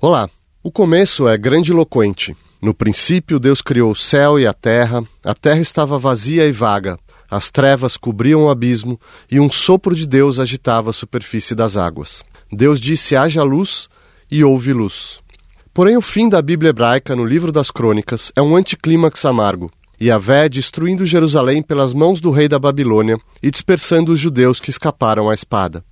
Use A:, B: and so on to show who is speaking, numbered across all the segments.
A: Olá! O começo é grandiloquente. No princípio, Deus criou o céu e a terra, a terra estava vazia e vaga, as trevas cobriam o abismo e um sopro de Deus agitava a superfície das águas. Deus disse: haja luz e houve luz. Porém, o fim da Bíblia hebraica no livro das Crônicas é um anticlímax amargo. Yahvé destruindo Jerusalém pelas mãos do rei da Babilônia e dispersando os judeus que escaparam à espada.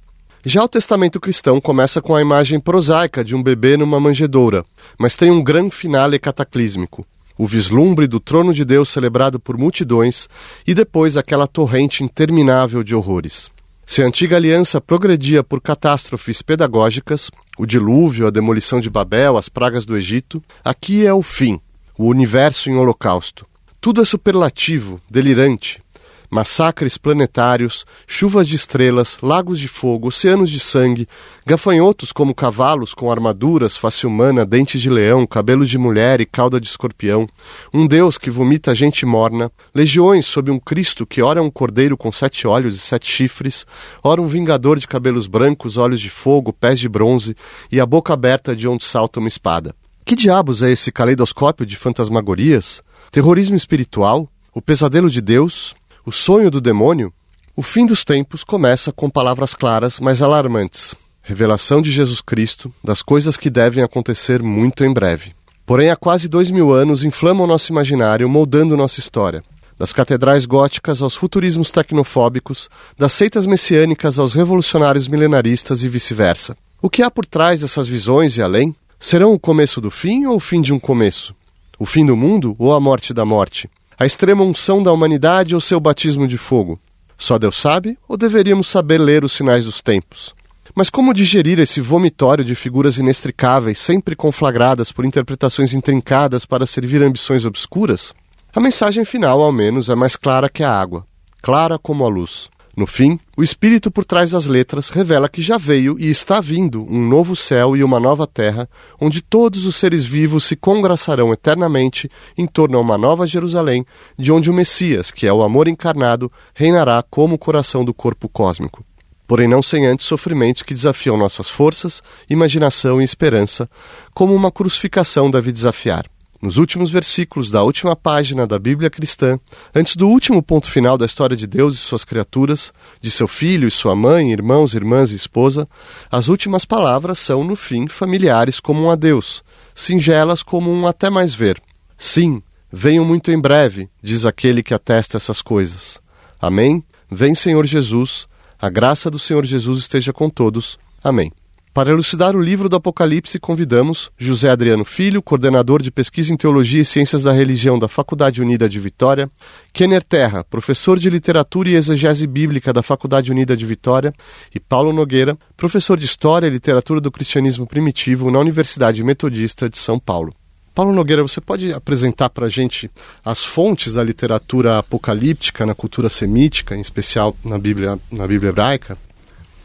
A: Já o testamento cristão começa com a imagem prosaica de um bebê numa manjedoura, mas tem um grande finale cataclísmico. O vislumbre do trono de Deus celebrado por multidões e depois aquela torrente interminável de horrores. Se a antiga aliança progredia por catástrofes pedagógicas, o dilúvio, a demolição de Babel, as pragas do Egito, aqui é o fim, o universo em holocausto. Tudo é superlativo, delirante, massacres planetários, chuvas de estrelas, lagos de fogo, oceanos de sangue, gafanhotos como cavalos com armaduras, face humana, dentes de leão, cabelos de mulher e cauda de escorpião, um Deus que vomita gente morna, legiões sob um Cristo que ora um cordeiro com sete olhos e sete chifres, ora um vingador de cabelos brancos, olhos de fogo, pés de bronze e a boca aberta de onde salta uma espada. Que diabos é esse caleidoscópio de fantasmagorias? Terrorismo espiritual? O pesadelo de Deus? O sonho do demônio? O fim dos tempos começa com palavras claras, mas alarmantes. Revelação de Jesus Cristo das coisas que devem acontecer muito em breve. Porém, há quase dois mil anos inflamam nosso imaginário, moldando nossa história. Das catedrais góticas aos futurismos tecnofóbicos, das seitas messiânicas aos revolucionários milenaristas e vice-versa. O que há por trás dessas visões e além? Serão o começo do fim ou o fim de um começo? O fim do mundo ou a morte da morte? A extrema unção da humanidade ou seu batismo de fogo? Só Deus sabe ou deveríamos saber ler os sinais dos tempos? Mas como digerir esse vomitório de figuras inextricáveis, sempre conflagradas por interpretações intrincadas para servir ambições obscuras? A mensagem final, ao menos, é mais clara que a água, clara como a luz. No fim, o espírito por trás das letras revela que já veio e está vindo um novo céu e uma nova terra, onde todos os seres vivos se congraçarão eternamente em torno a uma nova Jerusalém, de onde o Messias, que é o amor encarnado, reinará como o coração do corpo cósmico. Porém, não sem antes sofrimentos que desafiam nossas forças, imaginação e esperança, como uma crucificação deve desafiar nos últimos versículos da última página da Bíblia cristã, antes do último ponto final da história de Deus e suas criaturas, de seu filho e sua mãe, irmãos, irmãs e esposa, as últimas palavras são, no fim, familiares como um adeus, singelas como um até mais ver. Sim, venho muito em breve, diz aquele que atesta essas coisas. Amém? Vem, Senhor Jesus. A graça do Senhor Jesus esteja com todos. Amém. Para elucidar o livro do Apocalipse, convidamos José Adriano Filho, coordenador de pesquisa em Teologia e Ciências da Religião da Faculdade Unida de Vitória, Kenner Terra, professor de Literatura e Exegese Bíblica da Faculdade Unida de Vitória, e Paulo Nogueira, professor de História e Literatura do Cristianismo Primitivo na Universidade Metodista de São Paulo. Paulo Nogueira, você pode apresentar para a gente as fontes da literatura apocalíptica na cultura semítica, em especial na Bíblia, na Bíblia hebraica?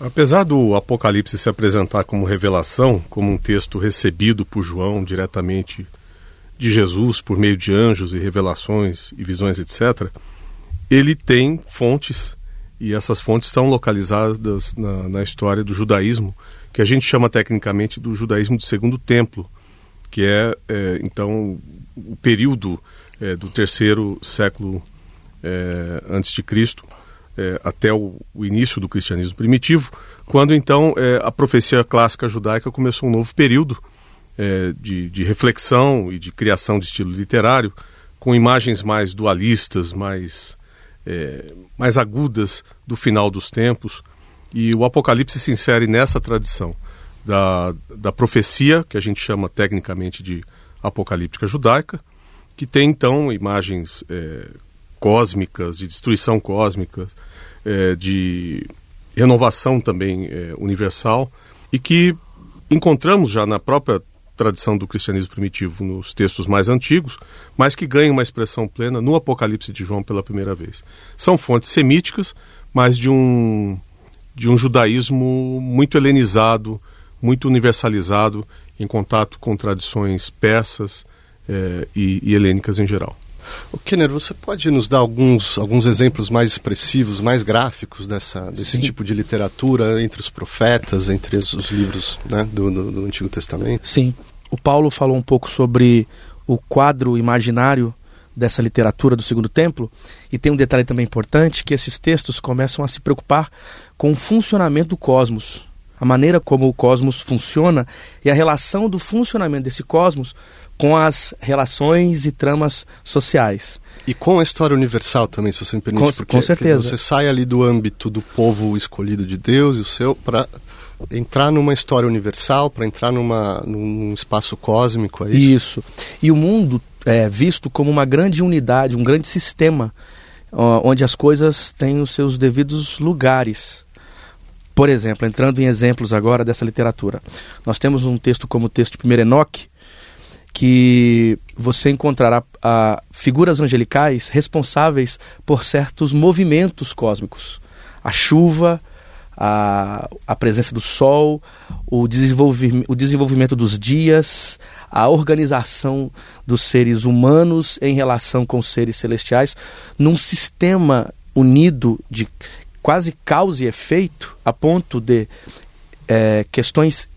B: Apesar do Apocalipse se apresentar como revelação, como um texto recebido por João diretamente de Jesus por meio de anjos e revelações e visões, etc., ele tem fontes, e essas fontes estão localizadas na, na história do judaísmo, que a gente chama tecnicamente do judaísmo do segundo templo, que é, é então, o período é, do terceiro século é, antes de Cristo é, até o, o, início do cristianismo primitivo, quando então é, a profecia clássica judaica começou um novo período é, de, de, reflexão e de criação de estilo literário, com imagens mais dualistas, mais, é, mais agudas do final dos tempos. E o Apocalipse se insere nessa tradição da, da profecia, que a gente chama tecnicamente de apocalíptica judaica, que tem então imagens é, cósmicas, de destruição cósmica, é, de renovação também é, universal, e que encontramos já na própria tradição do cristianismo primitivo nos textos mais antigos, mas que ganham uma expressão plena no Apocalipse de João pela primeira vez. São fontes semíticas, mas de um, de um judaísmo muito helenizado, muito universalizado, em contato com tradições persas é, e, e helênicas em geral.
A: O Kenner, você pode nos dar alguns, alguns exemplos mais expressivos, mais gráficos dessa, desse Sim. tipo de literatura entre os profetas, entre os, os livros né, do, do, do Antigo Testamento?
C: Sim. O Paulo falou um pouco sobre o quadro imaginário dessa literatura do Segundo Templo, e tem um detalhe também importante, que esses textos começam a se preocupar com o funcionamento do cosmos, a maneira como o cosmos funciona e a relação do funcionamento desse cosmos com as relações e tramas sociais.
A: E com a história universal também, se você me permite,
C: com, porque com certeza.
A: você sai ali do âmbito do povo escolhido de Deus e o seu para entrar numa história universal, para entrar numa, num espaço cósmico, é isso?
C: Isso. E o mundo é visto como uma grande unidade, um grande sistema, onde as coisas têm os seus devidos lugares. Por exemplo, entrando em exemplos agora dessa literatura, nós temos um texto como o texto de 1 Enoque, que você encontrará ah, figuras angelicais responsáveis por certos movimentos cósmicos. A chuva, a, a presença do sol, o, desenvolvi o desenvolvimento dos dias, a organização dos seres humanos em relação com os seres celestiais, num sistema unido de quase causa e efeito, a ponto de é, questões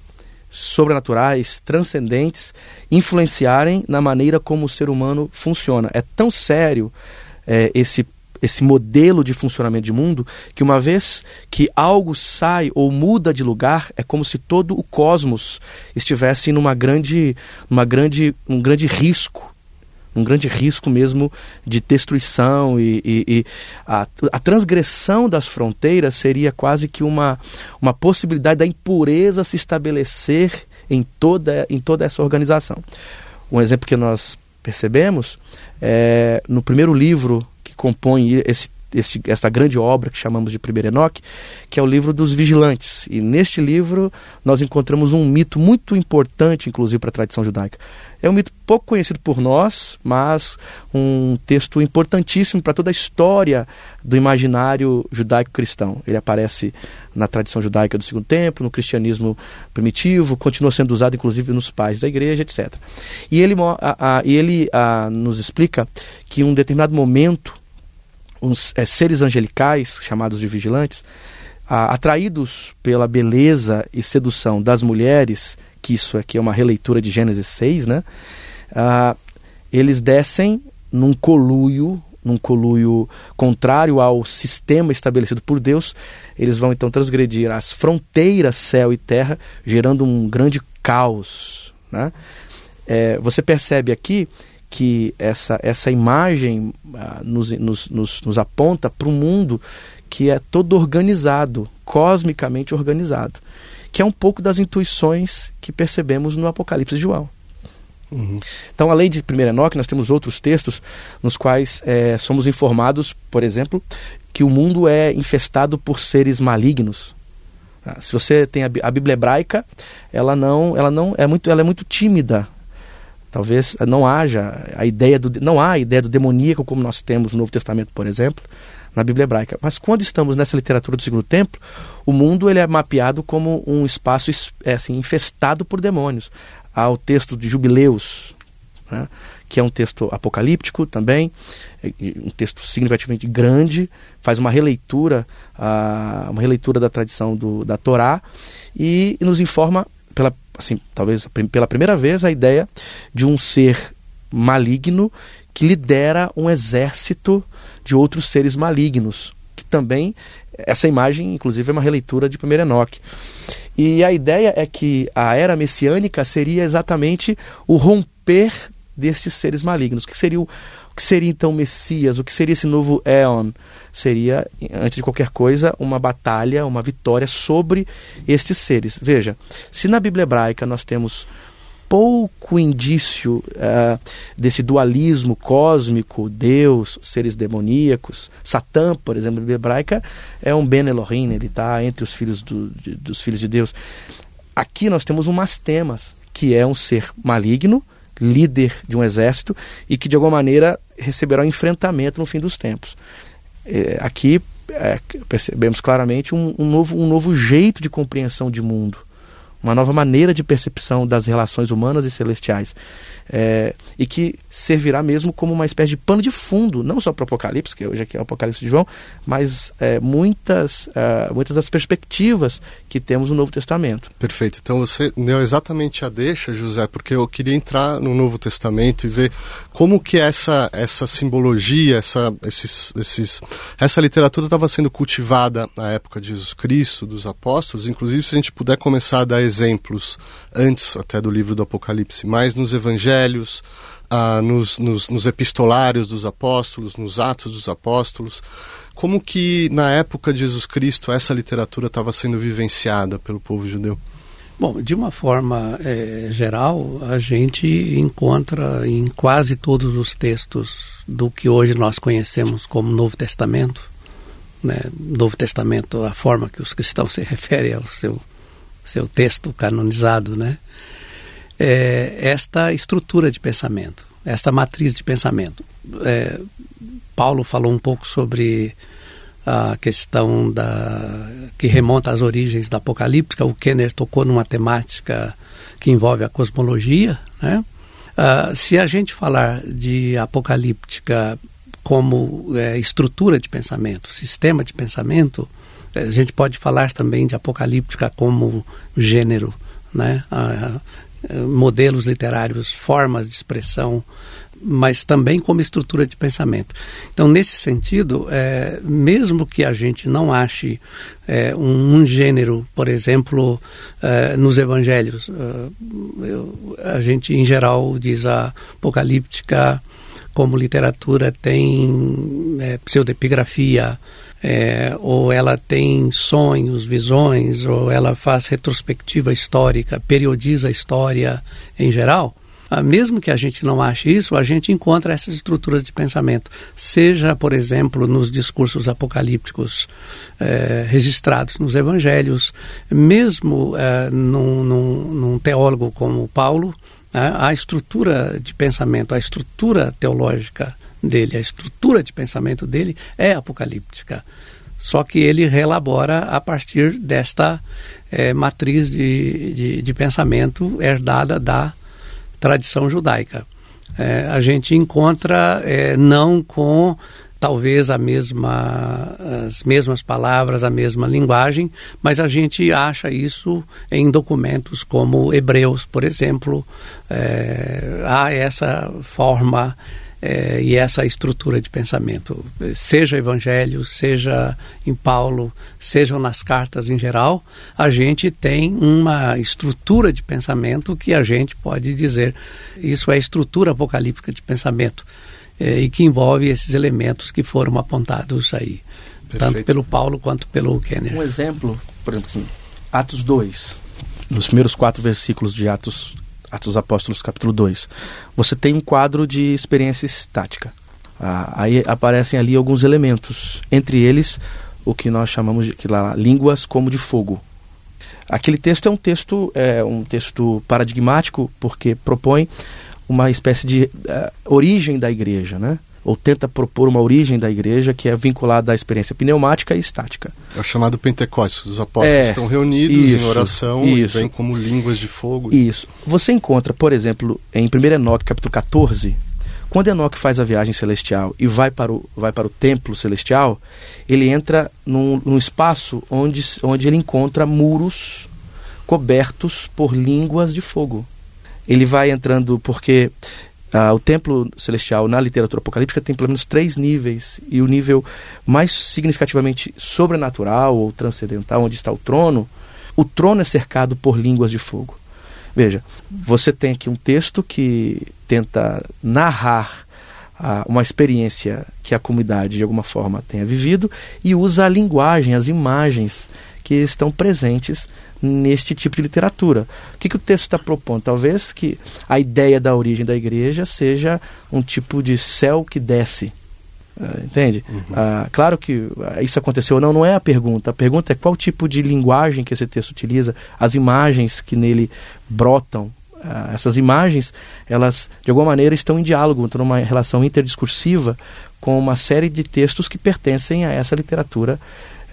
C: sobrenaturais, transcendentes, influenciarem na maneira como o ser humano funciona. É tão sério é, esse esse modelo de funcionamento de mundo que uma vez que algo sai ou muda de lugar é como se todo o cosmos estivesse numa grande numa grande um grande risco um grande risco mesmo de destruição e, e, e a, a, transgressão das fronteiras seria quase que uma, uma possibilidade da impureza se estabelecer em toda, em toda essa organização. Um exemplo que nós percebemos é no primeiro livro que compõe esse esse, essa grande obra que chamamos de Primeiro Enoque, que é o livro dos vigilantes. E neste livro nós encontramos um mito muito importante, inclusive, para a tradição judaica. É um mito pouco conhecido por nós, mas um texto importantíssimo para toda a história do imaginário judaico-cristão. Ele aparece na tradição judaica do Segundo Templo, no cristianismo primitivo, continua sendo usado inclusive nos pais da igreja, etc. E ele, a, a, ele a, nos explica que em um determinado momento uns é, seres angelicais, chamados de vigilantes, atraídos pela beleza e sedução das mulheres, que isso aqui é uma releitura de Gênesis 6, né? eles descem num coluio, num coluio contrário ao sistema estabelecido por Deus, eles vão então transgredir as fronteiras céu e terra, gerando um grande caos. Né? É, você percebe aqui que essa, essa imagem ah, nos, nos, nos, nos aponta para um mundo que é todo organizado, cosmicamente organizado, que é um pouco das intuições que percebemos no Apocalipse de João. Uhum. Então, além de 1 Enoque, nós temos outros textos nos quais é, somos informados, por exemplo, que o mundo é infestado por seres malignos. Ah, se você tem a, a Bíblia hebraica, ela não, ela não é muito, ela é muito tímida Talvez não haja a ideia do não há a ideia do demoníaco como nós temos no Novo Testamento, por exemplo, na Bíblia hebraica. Mas quando estamos nessa literatura do Segundo Templo, o mundo ele é mapeado como um espaço é, assim, infestado por demônios. Há o texto de Jubileus, né, que é um texto apocalíptico também, um texto significativamente grande, faz uma releitura, uh, uma releitura da tradição do, da Torá e nos informa pela assim, talvez pela primeira vez, a ideia de um ser maligno que lidera um exército de outros seres malignos, que também essa imagem, inclusive, é uma releitura de 1 Enoque. E a ideia é que a era messiânica seria exatamente o romper destes seres malignos, que seria o, o que seria então o Messias? O que seria esse novo Éon? Seria, antes de qualquer coisa, uma batalha, uma vitória sobre estes seres. Veja, se na Bíblia hebraica nós temos pouco indício uh, desse dualismo cósmico, Deus, seres demoníacos. Satã, por exemplo, na Bíblia hebraica é um Ben Elohim, ele está entre os filhos do, de, dos filhos de Deus. Aqui nós temos um Mastemas, que é um ser maligno, líder de um exército e que de alguma maneira receberá enfrentamento no fim dos tempos. É, aqui é, percebemos claramente um, um, novo, um novo jeito de compreensão de mundo, uma nova maneira de percepção das relações humanas e celestiais, é, e que servirá mesmo como uma espécie de pano de fundo, não só para o Apocalipse, que hoje aqui é o Apocalipse de João, mas é, muitas, uh, muitas das perspectivas que temos no Novo Testamento.
A: Perfeito. Então você deu exatamente a deixa, José, porque eu queria entrar no Novo Testamento e ver como que essa, essa simbologia, essa, esses, esses, essa literatura estava sendo cultivada na época de Jesus Cristo, dos apóstolos, inclusive se a gente puder começar a dar exemplos antes até do livro do Apocalipse, mais nos evangelhos, ah, nos, nos, nos epistolários dos apóstolos, nos atos dos apóstolos, como que na época de Jesus Cristo essa literatura estava sendo vivenciada pelo povo judeu?
D: Bom, de uma forma é, geral, a gente encontra em quase todos os textos do que hoje nós conhecemos como Novo Testamento, né? Novo Testamento, a forma que os cristãos se referem ao seu seu texto canonizado, né? É, esta estrutura de pensamento, esta matriz de pensamento. É, Paulo falou um pouco sobre a questão da que remonta às origens da apocalíptica. O Kenner tocou numa temática que envolve a cosmologia, né? Uh, se a gente falar de apocalíptica como é, estrutura de pensamento, sistema de pensamento, a gente pode falar também de apocalíptica como gênero, né? Ah, modelos literários, formas de expressão, mas também como estrutura de pensamento. Então, nesse sentido, é, mesmo que a gente não ache é, um, um, gênero, por exemplo, é, nos evangelhos, é, eu, a gente em geral diz a apocalíptica como literatura tem é, pseudepigrafia, é, ou ela tem sonhos, visões, ou ela faz retrospectiva histórica, periodiza a história em geral, ah, mesmo que a gente não ache isso, a gente encontra essas estruturas de pensamento, seja, por exemplo, nos discursos apocalípticos é, registrados nos evangelhos, mesmo é, num, num, num, teólogo como Paulo, é, a estrutura de pensamento, a estrutura teológica dele, a estrutura de pensamento dele é apocalíptica. Só que ele relabora a partir desta é, matriz de, de, de, pensamento herdada da tradição judaica. É, a gente encontra é, não com talvez a mesma, as mesmas palavras, a mesma linguagem, mas a gente acha isso em documentos como Hebreus, por exemplo. É, há essa forma é, e essa estrutura de pensamento, seja Evangelho, seja em Paulo, sejam nas cartas em geral, a gente tem uma estrutura de pensamento que a gente pode dizer isso é estrutura apocalíptica de pensamento é, e que envolve esses elementos que foram apontados aí, Perfeito. tanto pelo Paulo quanto pelo Kenner.
C: Um exemplo, por exemplo, assim, Atos 2, nos primeiros quatro versículos de Atos Atos dos Apóstolos, capítulo 2, você tem um quadro de experiência estática. Ah, aí aparecem ali alguns elementos, entre eles o que nós chamamos de lá, línguas como de fogo. Aquele texto é um texto é um texto paradigmático porque propõe uma espécie de uh, origem da igreja, né? Ou tenta propor uma origem da igreja que é vinculada à experiência pneumática e estática.
A: É o chamado Pentecostes. Os apóstolos é, estão reunidos isso, em oração isso, e vêm como línguas de fogo.
C: Isso. Você encontra, por exemplo, em 1 Enoque, capítulo 14, quando Enoque faz a viagem celestial e vai para o, vai para o templo celestial, ele entra num, num espaço onde, onde ele encontra muros cobertos por línguas de fogo. Ele vai entrando porque ah, o templo celestial na literatura apocalíptica tem pelo menos três níveis, e o nível mais significativamente sobrenatural ou transcendental, onde está o trono, o trono é cercado por línguas de fogo. Veja, você tem aqui um texto que tenta narrar ah, uma experiência que a comunidade de alguma forma tenha vivido e usa a linguagem, as imagens que estão presentes neste tipo de literatura. O que, que o texto está propondo? Talvez que a ideia da origem da igreja seja um tipo de céu que desce. Uh, entende? Uhum. Uh, claro que uh, isso aconteceu ou não, não é a pergunta. A pergunta é qual tipo de linguagem que esse texto utiliza, as imagens que nele brotam. essas imagens, elas de alguma maneira estão em diálogo, estão numa relação interdiscursiva com uma série de textos que pertencem a essa literatura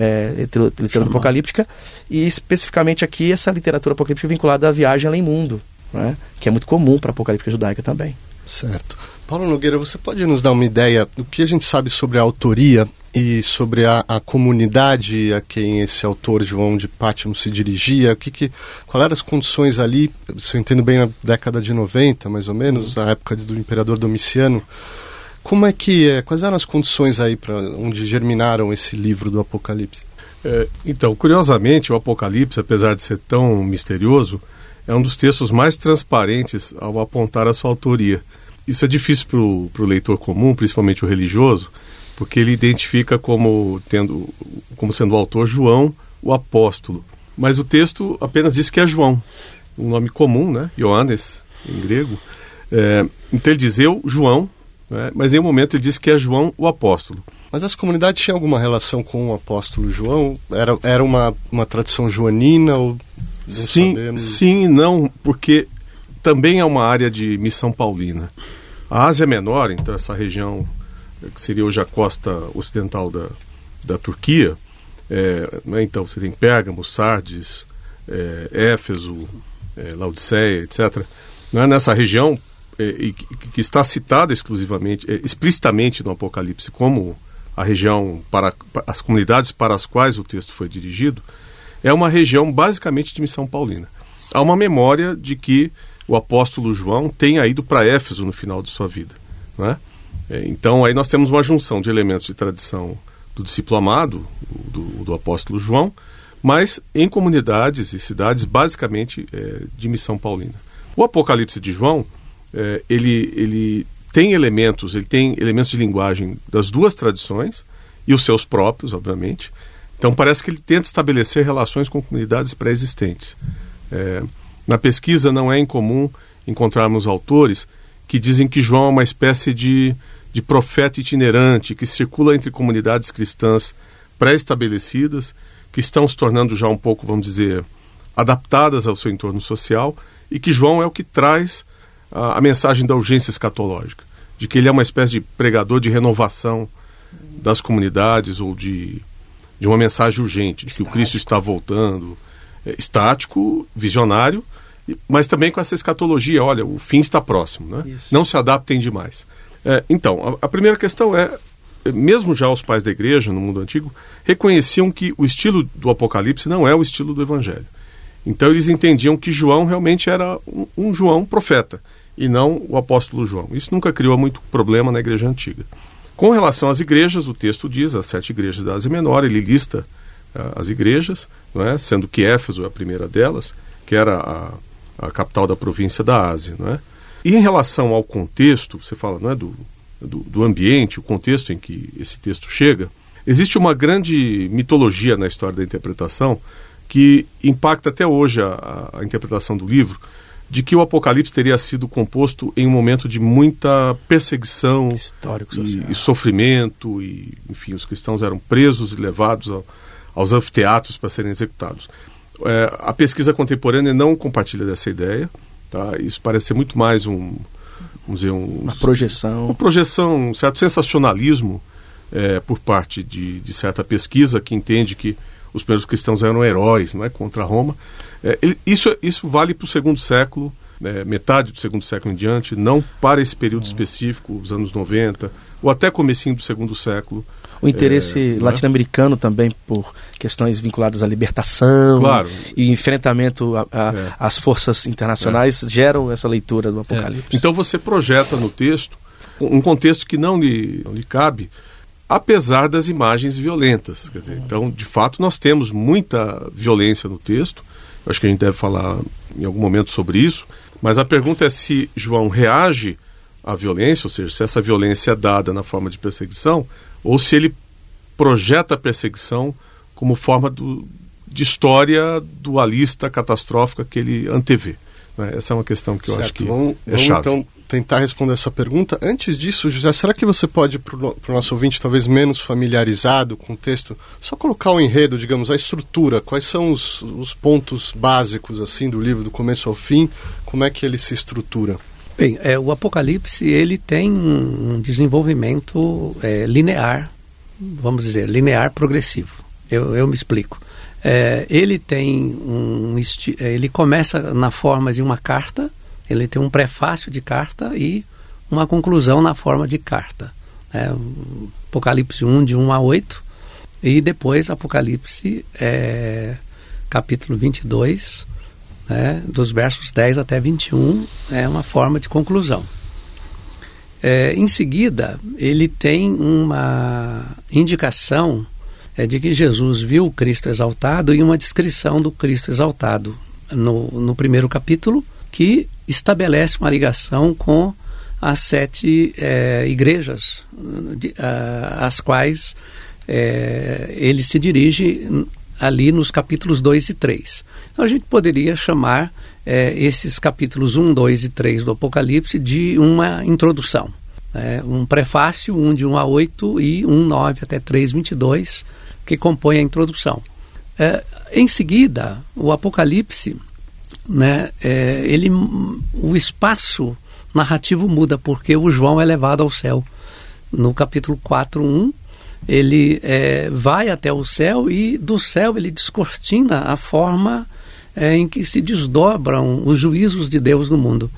C: é, literatura apocalíptica, e especificamente aqui essa literatura apocalíptica vinculada à viagem além mundo, né? que é muito comum para a apocalíptica judaica também.
A: Certo. Paulo Nogueira, você pode nos dar uma ideia do que a gente sabe sobre a autoria e sobre a, a comunidade a quem esse autor João de Pátimo se dirigia? O que, que, qual eram as condições ali? Se eu entendo bem, na década de 90, mais ou menos, na época do imperador Domiciano. Como é que é? Quais eram as condições aí para onde germinaram esse livro do Apocalipse?
B: É, então, curiosamente, o Apocalipse, apesar de ser tão misterioso, é um dos textos mais transparentes ao apontar a sua autoria. Isso é difícil para o leitor comum, principalmente o religioso, porque ele identifica como tendo como sendo o autor João, o apóstolo. Mas o texto apenas diz que é João, um nome comum, né? Ioannes, em grego. É, então ele diz eu, João, né? mas em um momento ele diz que é João, o apóstolo.
A: Mas essa comunidade tinha alguma relação com o apóstolo João? Era, era uma, uma tradição joanina ou
B: sim,
A: sabemos?
B: Sim e não, porque também é uma área de missão paulina. A Ásia Menor, então essa região que seria hoje a costa ocidental da, da Turquia, é, né, então você tem Pérgamo, Sardes, é, Éfeso, é, Laodiceia, etc. Né, nessa região, e, que está citada exclusivamente, é, explicitamente no Apocalipse como a região para as comunidades para as quais o texto foi dirigido, é uma região basicamente de missão paulina. Há uma memória de que o apóstolo João tenha ido para Éfeso no final de sua vida. Não é? É, então aí nós temos uma junção de elementos de tradição do discípulo amado, do, do apóstolo João, mas em comunidades e cidades basicamente é, de missão paulina. O Apocalipse de João, é, ele, ele tem elementos, ele tem elementos de linguagem das duas tradições e os seus próprios, obviamente. Então parece que ele tenta estabelecer relações com comunidades pré-existentes. É, na pesquisa não é incomum encontrarmos autores que dizem que João é uma espécie de de profeta itinerante que circula entre comunidades cristãs pré-estabelecidas, que estão se tornando já um pouco, vamos dizer, adaptadas ao seu entorno social, e que João é o que traz a, a mensagem da urgência escatológica, de que ele é uma espécie de pregador de renovação das comunidades ou de, de uma mensagem urgente, de que o Cristo está voltando, é, estático, visionário, mas também com essa escatologia, olha, o fim está próximo, né? Não se adaptem demais. É, então, a, a, primeira questão é, mesmo já os pais da igreja no mundo antigo reconheciam que o estilo do Apocalipse não é o estilo do Evangelho. Então eles entendiam que João realmente era um, um João profeta e não o apóstolo João. Isso nunca criou muito problema na igreja antiga. Com relação às igrejas, o texto diz as sete igrejas da Ásia Menor, ele lista uh, as igrejas, não é? sendo que Éfeso é a primeira delas, que era a, a capital da província da Ásia. Não é? E em relação ao contexto, você fala não é, do, do, do ambiente, o contexto em que esse texto chega, existe uma grande mitologia na história da interpretação que impacta até hoje a, a, interpretação do livro, de que o Apocalipse teria sido composto em um momento de muita perseguição
C: Histórico,
B: e, e, sofrimento, e enfim, os cristãos eram presos e levados ao, aos anfiteatros para serem executados. É, a pesquisa contemporânea não compartilha dessa ideia. Tá? Isso parece ser muito mais um, vamos dizer, um,
C: uma projeção.
B: Uma projeção, um certo sensacionalismo é, por parte de, de, certa pesquisa que entende que os primeiros cristãos eram heróis não é, contra Roma. É, isso, isso vale para o segundo século, é, metade do segundo século em diante, não para esse período específico, os anos 90, ou até comecinho do segundo século.
C: O interesse é, né? latino-americano também por questões vinculadas à libertação
B: claro.
C: e enfrentamento às é. forças internacionais é. geram essa leitura do é. Apocalipse.
B: Então você projeta no texto um contexto que não lhe, não lhe cabe, apesar das imagens violentas. Quer dizer, então, de fato, nós temos muita violência no texto. Eu acho que a gente deve falar em algum momento sobre isso. Mas a pergunta é se João reage à violência, ou seja, se essa violência é dada na forma de perseguição, ou se ele projeta a perseguição como forma do, de história dualista catastrófica que ele antevê. Né? Essa é uma questão que eu
A: certo.
B: acho que
A: vamos,
B: é
A: vamos
B: chave.
A: então tentar responder essa pergunta. Antes disso, José, será que você pode, para o nosso ouvinte talvez menos familiarizado com o texto, só colocar o enredo, digamos, a estrutura, quais são os, os pontos básicos assim do livro, do começo ao fim, como é que ele se estrutura?
D: Bem, é, o Apocalipse ele tem um desenvolvimento é, linear, vamos dizer, linear progressivo. Eu, eu me explico. É, ele tem um ele começa na forma de uma carta, ele tem um prefácio de carta e uma conclusão na forma de carta. É, Apocalipse 1, de 1 a 8, e depois Apocalipse é, capítulo 22, né, dos versos 10 até 21, é uma forma de conclusão. É, em seguida, ele tem uma indicação é, de que Jesus viu o Cristo exaltado e uma descrição do Cristo exaltado no, no primeiro capítulo, que estabelece uma ligação com as sete é, igrejas de, a, às quais é, ele se dirige ali nos capítulos 2 e 3. Então a gente poderia chamar é, esses capítulos 1, 2 e 3 do Apocalipse de uma introdução. Né? Um prefácio, 1 de 1 a 8 e 1, 9 até 3, 22, que compõe a introdução. Em seguida, o Apocalipse, né, é, ele, o espaço narrativo muda, porque o João é levado ao céu. No capítulo 4, 1, ele é, vai até o céu e do céu ele descortina a forma é, em que se desdobram os juízos de Deus no mundo.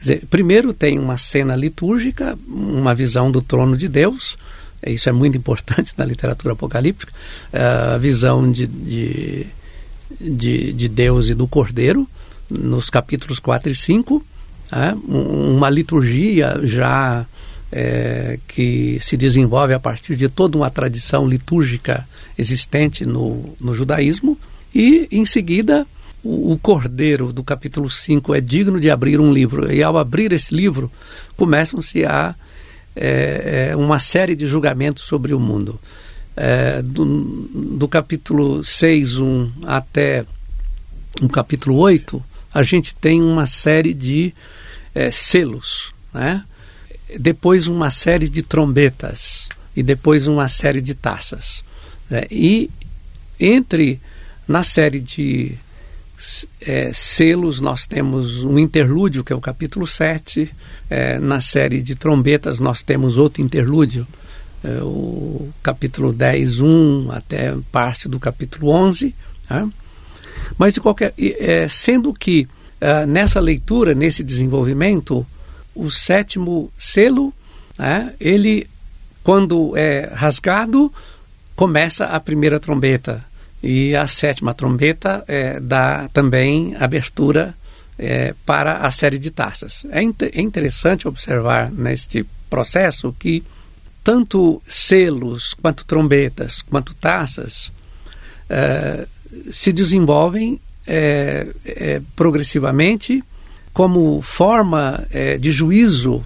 D: Dizer, primeiro tem uma cena litúrgica, uma visão do trono de Deus, isso é muito importante na literatura apocalíptica, a visão de, de, de, de Deus e do Cordeiro, nos capítulos 4 e 5, é, uma liturgia já é, que se desenvolve a partir de toda uma tradição litúrgica existente no, no judaísmo, e em seguida o, o cordeiro do capítulo 5 é digno de abrir um livro, e ao abrir esse livro começam-se a é, é, uma série de julgamentos sobre o mundo. É, do, do capítulo 6 um, até o capítulo 8, a gente tem uma série de é, selos, né? depois uma série de trombetas e depois uma série de taças. Né? E entre na série de é, selos nós temos um interlúdio, que é o capítulo 7. É, na série de trombetas nós temos outro interlúdio, é, o capítulo 10, 1 até parte do capítulo 11. Né? Mas de qualquer. É, sendo que é, nessa leitura, nesse desenvolvimento, o sétimo selo, né, ele, quando é rasgado, começa a primeira trombeta. E a sétima trombeta é, dá também abertura é, para a série de taças. É, é interessante observar neste processo que tanto selos, quanto trombetas, quanto taças é, se desenvolvem é, é, progressivamente como forma é, de juízo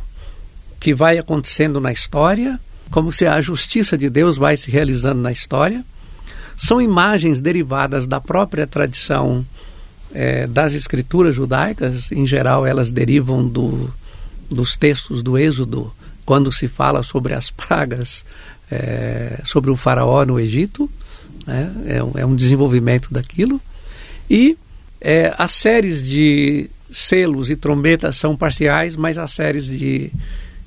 D: que vai acontecendo na história, como se a justiça de Deus vai se realizando na história. São imagens derivadas da própria tradição é, das escrituras judaicas, em geral elas derivam do, dos textos do Êxodo, quando se fala sobre as pragas, é, sobre o faraó no Egito, né? é, um, é, um, desenvolvimento daquilo. E é, as séries de selos e trombetas são parciais, mas as séries de,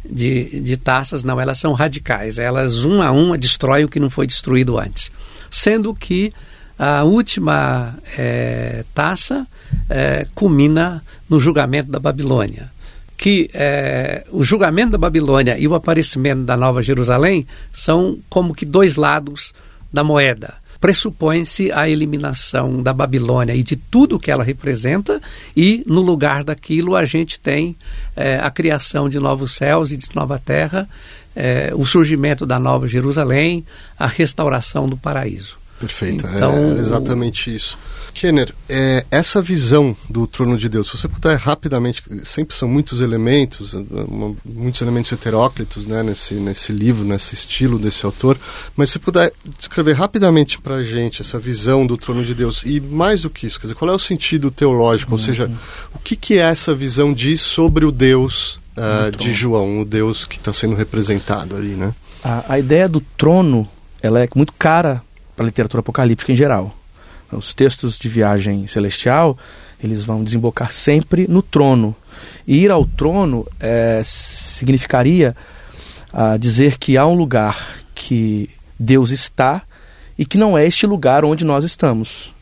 D: de, de taças não, elas são radicais. Elas, uma a uma, destroem o que não foi destruído antes. Sendo que a última é, taça é, culmina no julgamento da Babilônia. Que é, o julgamento da Babilônia e o aparecimento da Nova Jerusalém são como que dois lados da moeda pressupõe-se a eliminação da Babilônia e de tudo que ela representa, e no lugar daquilo a gente tem é, a criação de novos céus e de nova terra, é, o surgimento da nova Jerusalém, a restauração do paraíso.
A: Perfeito, então, é exatamente isso. Kenner, é, essa visão do trono de Deus, se você puder rapidamente, sempre são muitos elementos, é, muitos elementos heteróclitos né, nesse, nesse livro, nesse estilo desse autor, mas se puder descrever rapidamente para a gente essa visão do trono de Deus e mais do que isso, quer dizer, qual é o sentido teológico, uhum. ou seja, o que, que essa visão diz sobre o Deus uh, de João, o Deus que está sendo representado ali, né?
C: A, a ideia do trono, ela é muito cara para literatura apocalíptica em geral. Os textos de viagem celestial, eles vão desembocar sempre no trono. E ir ao trono é, significaria ah, dizer que há um lugar que Deus está e que não é este lugar onde nós estamos.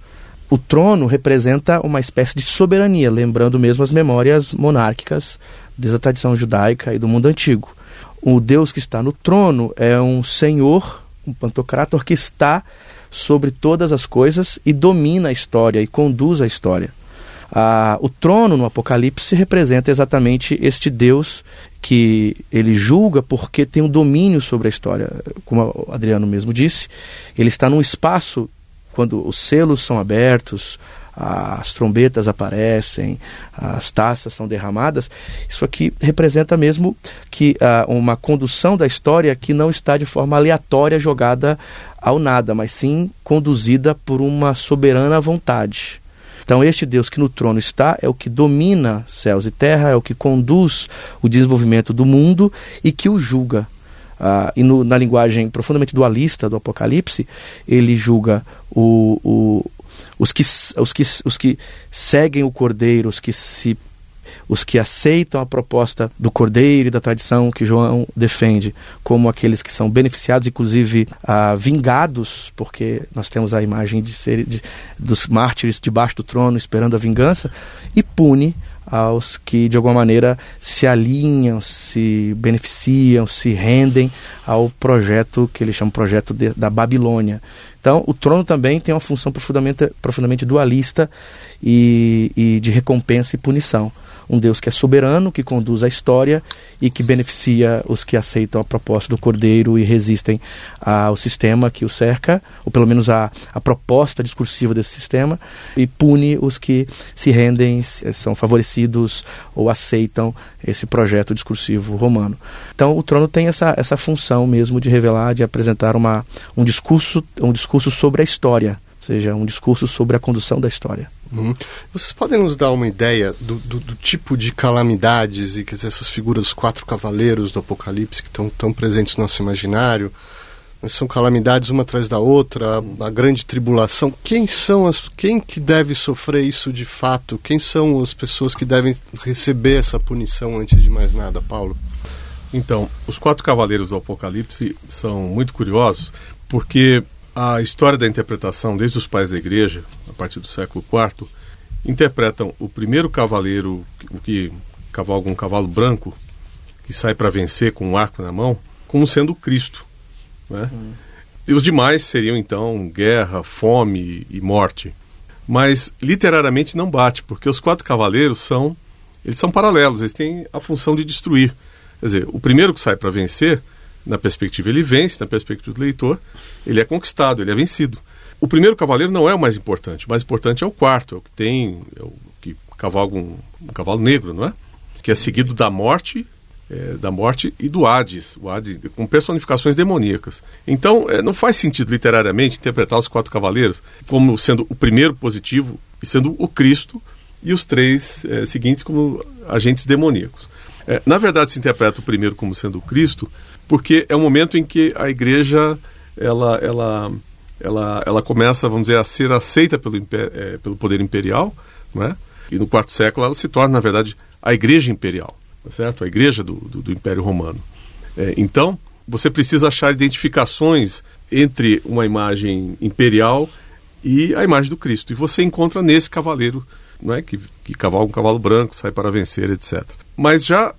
C: O trono representa uma espécie de soberania, lembrando mesmo as memórias monárquicas desde a tradição judaica e do mundo antigo. O Deus que está no trono é um senhor, um pantocrator que está sobre todas as coisas e domina a história e conduz a história. Ah, o trono no Apocalipse representa exatamente este Deus que ele julga porque tem um domínio sobre a história. Como o Adriano mesmo disse, ele está num espaço quando os selos são abertos, as trombetas aparecem, as taças são derramadas. Isso aqui representa mesmo que uh, uma condução da história que não está de forma aleatória jogada ao nada, mas sim conduzida por uma soberana vontade. Então, este Deus que no trono está é o que domina céus e terra, é o que conduz o desenvolvimento do mundo e que o julga. Ah, e no, na linguagem profundamente dualista do Apocalipse, ele julga o, o, os, que, os, que, os que seguem o cordeiro, os que se os que aceitam a proposta do Cordeiro e da tradição que João defende, como aqueles que são beneficiados, inclusive ah, vingados, porque nós temos a imagem de ser, de, dos mártires debaixo do trono esperando a vingança, e pune aos que de alguma maneira se alinham, se beneficiam, se rendem ao projeto que ele chama projeto de, da Babilônia. Então, o trono também tem uma função profundamente, profundamente dualista e, e de recompensa e punição um Deus que é soberano, que conduz a história e que beneficia os que aceitam a proposta do Cordeiro e resistem ao sistema que o cerca, ou pelo menos a, a proposta discursiva desse sistema, e pune os que se rendem, são favorecidos ou aceitam esse projeto discursivo romano. Então o trono tem essa, essa função mesmo de revelar, de apresentar uma, um discurso, um discurso sobre a história, ou seja, um discurso sobre a condução da história.
A: Uhum. Vocês podem nos dar uma ideia do, do, do, tipo de calamidades e quer dizer, essas figuras dos quatro cavaleiros do Apocalipse que estão tão presentes no nosso imaginário? São calamidades uma atrás da outra, a, a, grande tribulação. Quem são as. Quem que deve sofrer isso de fato? Quem são as pessoas que devem receber essa punição antes de mais nada, Paulo?
B: Então, os quatro cavaleiros do Apocalipse são muito curiosos porque a história da interpretação, desde os pais da igreja, a partir do século IV, interpretam o primeiro cavaleiro, o que cavalga um cavalo branco, que sai para vencer com um arco na mão, como sendo Cristo. Né? Hum. E os demais seriam então guerra, fome e morte. Mas literariamente não bate, porque os quatro cavaleiros são eles são paralelos, eles têm a função de destruir. Quer dizer, o primeiro que sai para vencer na perspectiva ele vence, na perspectiva do leitor, ele é conquistado, ele é vencido. O primeiro cavaleiro não é o mais importante, o mais importante é o quarto, é o que tem, é o que cavalga um, um cavalo negro, não é? Que é seguido da morte, é, da morte e do Hades, o Hades com personificações demoníacas. Então, é, não faz sentido literariamente interpretar os quatro cavaleiros como sendo o primeiro positivo e sendo o Cristo e os três é, seguintes como agentes demoníacos. É, na verdade, se interpreta o primeiro como sendo o Cristo, porque é um momento em que a igreja ela, ela, ela, ela começa, vamos dizer, a ser aceita pelo, é, pelo poder imperial, não é? e no quarto século ela se torna, na verdade, a igreja imperial, tá certo? a igreja do, do, do Império Romano. É, então, você precisa achar identificações entre uma imagem imperial e a imagem do Cristo. E você encontra nesse cavaleiro não é? que, que cavalga um cavalo branco, sai para vencer, etc. Mas já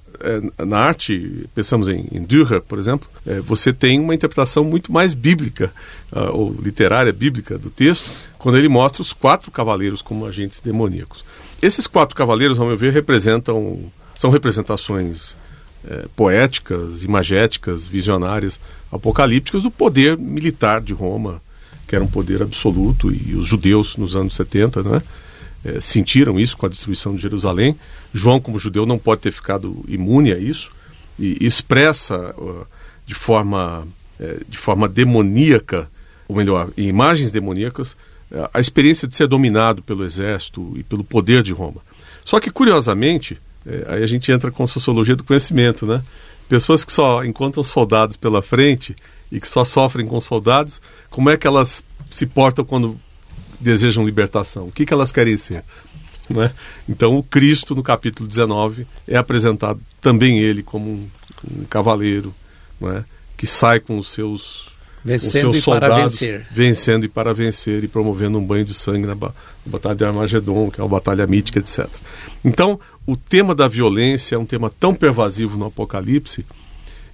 B: na arte, pensamos em, em Dürer, por exemplo, é, você tem uma interpretação muito mais bíblica, uh, ou literária bíblica do texto, quando ele mostra os quatro cavaleiros como agentes demoníacos. Esses quatro cavaleiros, ao meu ver, representam, são representações é, poéticas, imagéticas, visionárias, apocalípticas do poder militar de Roma, que era um poder absoluto, e os judeus nos anos 70, né? É, sentiram isso com a destruição de Jerusalém. João, como judeu, não pode ter ficado imune a isso e, expressa uh, de forma é, de forma demoníaca, ou melhor, em imagens demoníacas, uh, a experiência de ser dominado pelo exército e pelo poder de Roma. Só que, curiosamente, é, aí a gente entra com sociologia do conhecimento, né? Pessoas que só encontram soldados pela frente e que só sofrem com soldados, como é que elas se portam quando desejam libertação? O que, que elas querem ser? Né? Então, o Cristo, no capítulo 19, é apresentado também ele como um, um cavaleiro né? que sai com os seus
D: Vencendo
B: os seus soldados vencendo e para vencer e promovendo um banho de sangue na, ba na Batalha de Armagedon, que é uma batalha mítica, etc. Então, o tema da violência é um tema tão pervasivo no Apocalipse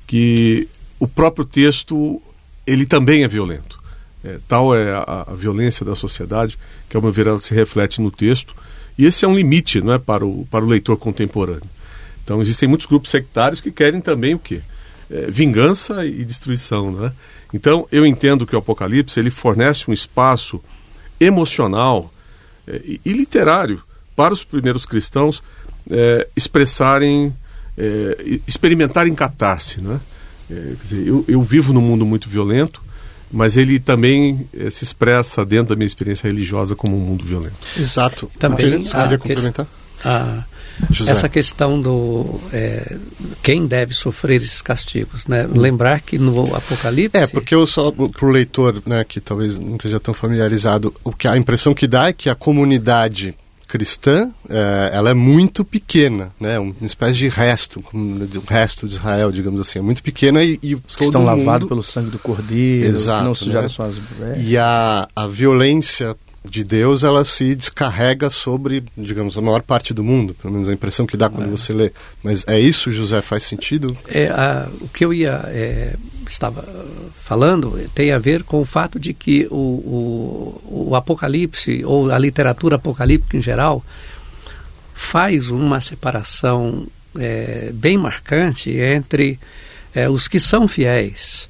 B: que o próprio texto ele também é violento. É, tal é a, a, violência da sociedade que, ao meu ver, ela se reflete no texto. E esse é um limite não é, para, o, para o leitor contemporâneo. Então, existem muitos grupos sectários que querem também o quê? É, vingança e destruição. Não é? Então, eu entendo que o Apocalipse ele fornece um espaço emocional é, e, literário para os primeiros cristãos é, expressarem, é, experimentarem catarse. Não é? É, quer dizer, eu, eu vivo num mundo muito violento, mas ele também eh, se expressa dentro da minha experiência religiosa como um mundo violento.
A: Exato.
D: Também
A: você queria complementar?
D: A, essa questão do é, quem deve sofrer esses castigos, né? Lembrar que no Apocalipse
A: é porque eu só para o leitor, né, que talvez não esteja tão familiarizado, o que a impressão que dá é que a comunidade cristã, é, ela é muito pequena, né? Uma espécie de resto, um resto de Israel, digamos assim, é muito pequena e, e
C: Os que estão mundo... lavados pelo sangue do Cordeiro,
A: Exato,
C: não sujaram
A: né?
C: suas
A: E a, a violência de Deus, ela se descarrega sobre, digamos, a maior parte do mundo, pelo menos a impressão que dá quando é. você lê. Mas é isso, José, faz sentido?
D: É, a, o que eu ia é, estava falando tem a ver com o fato de que o, o, o Apocalipse, ou a literatura apocalíptica em geral, faz uma separação é, bem marcante entre é, os que são fiéis,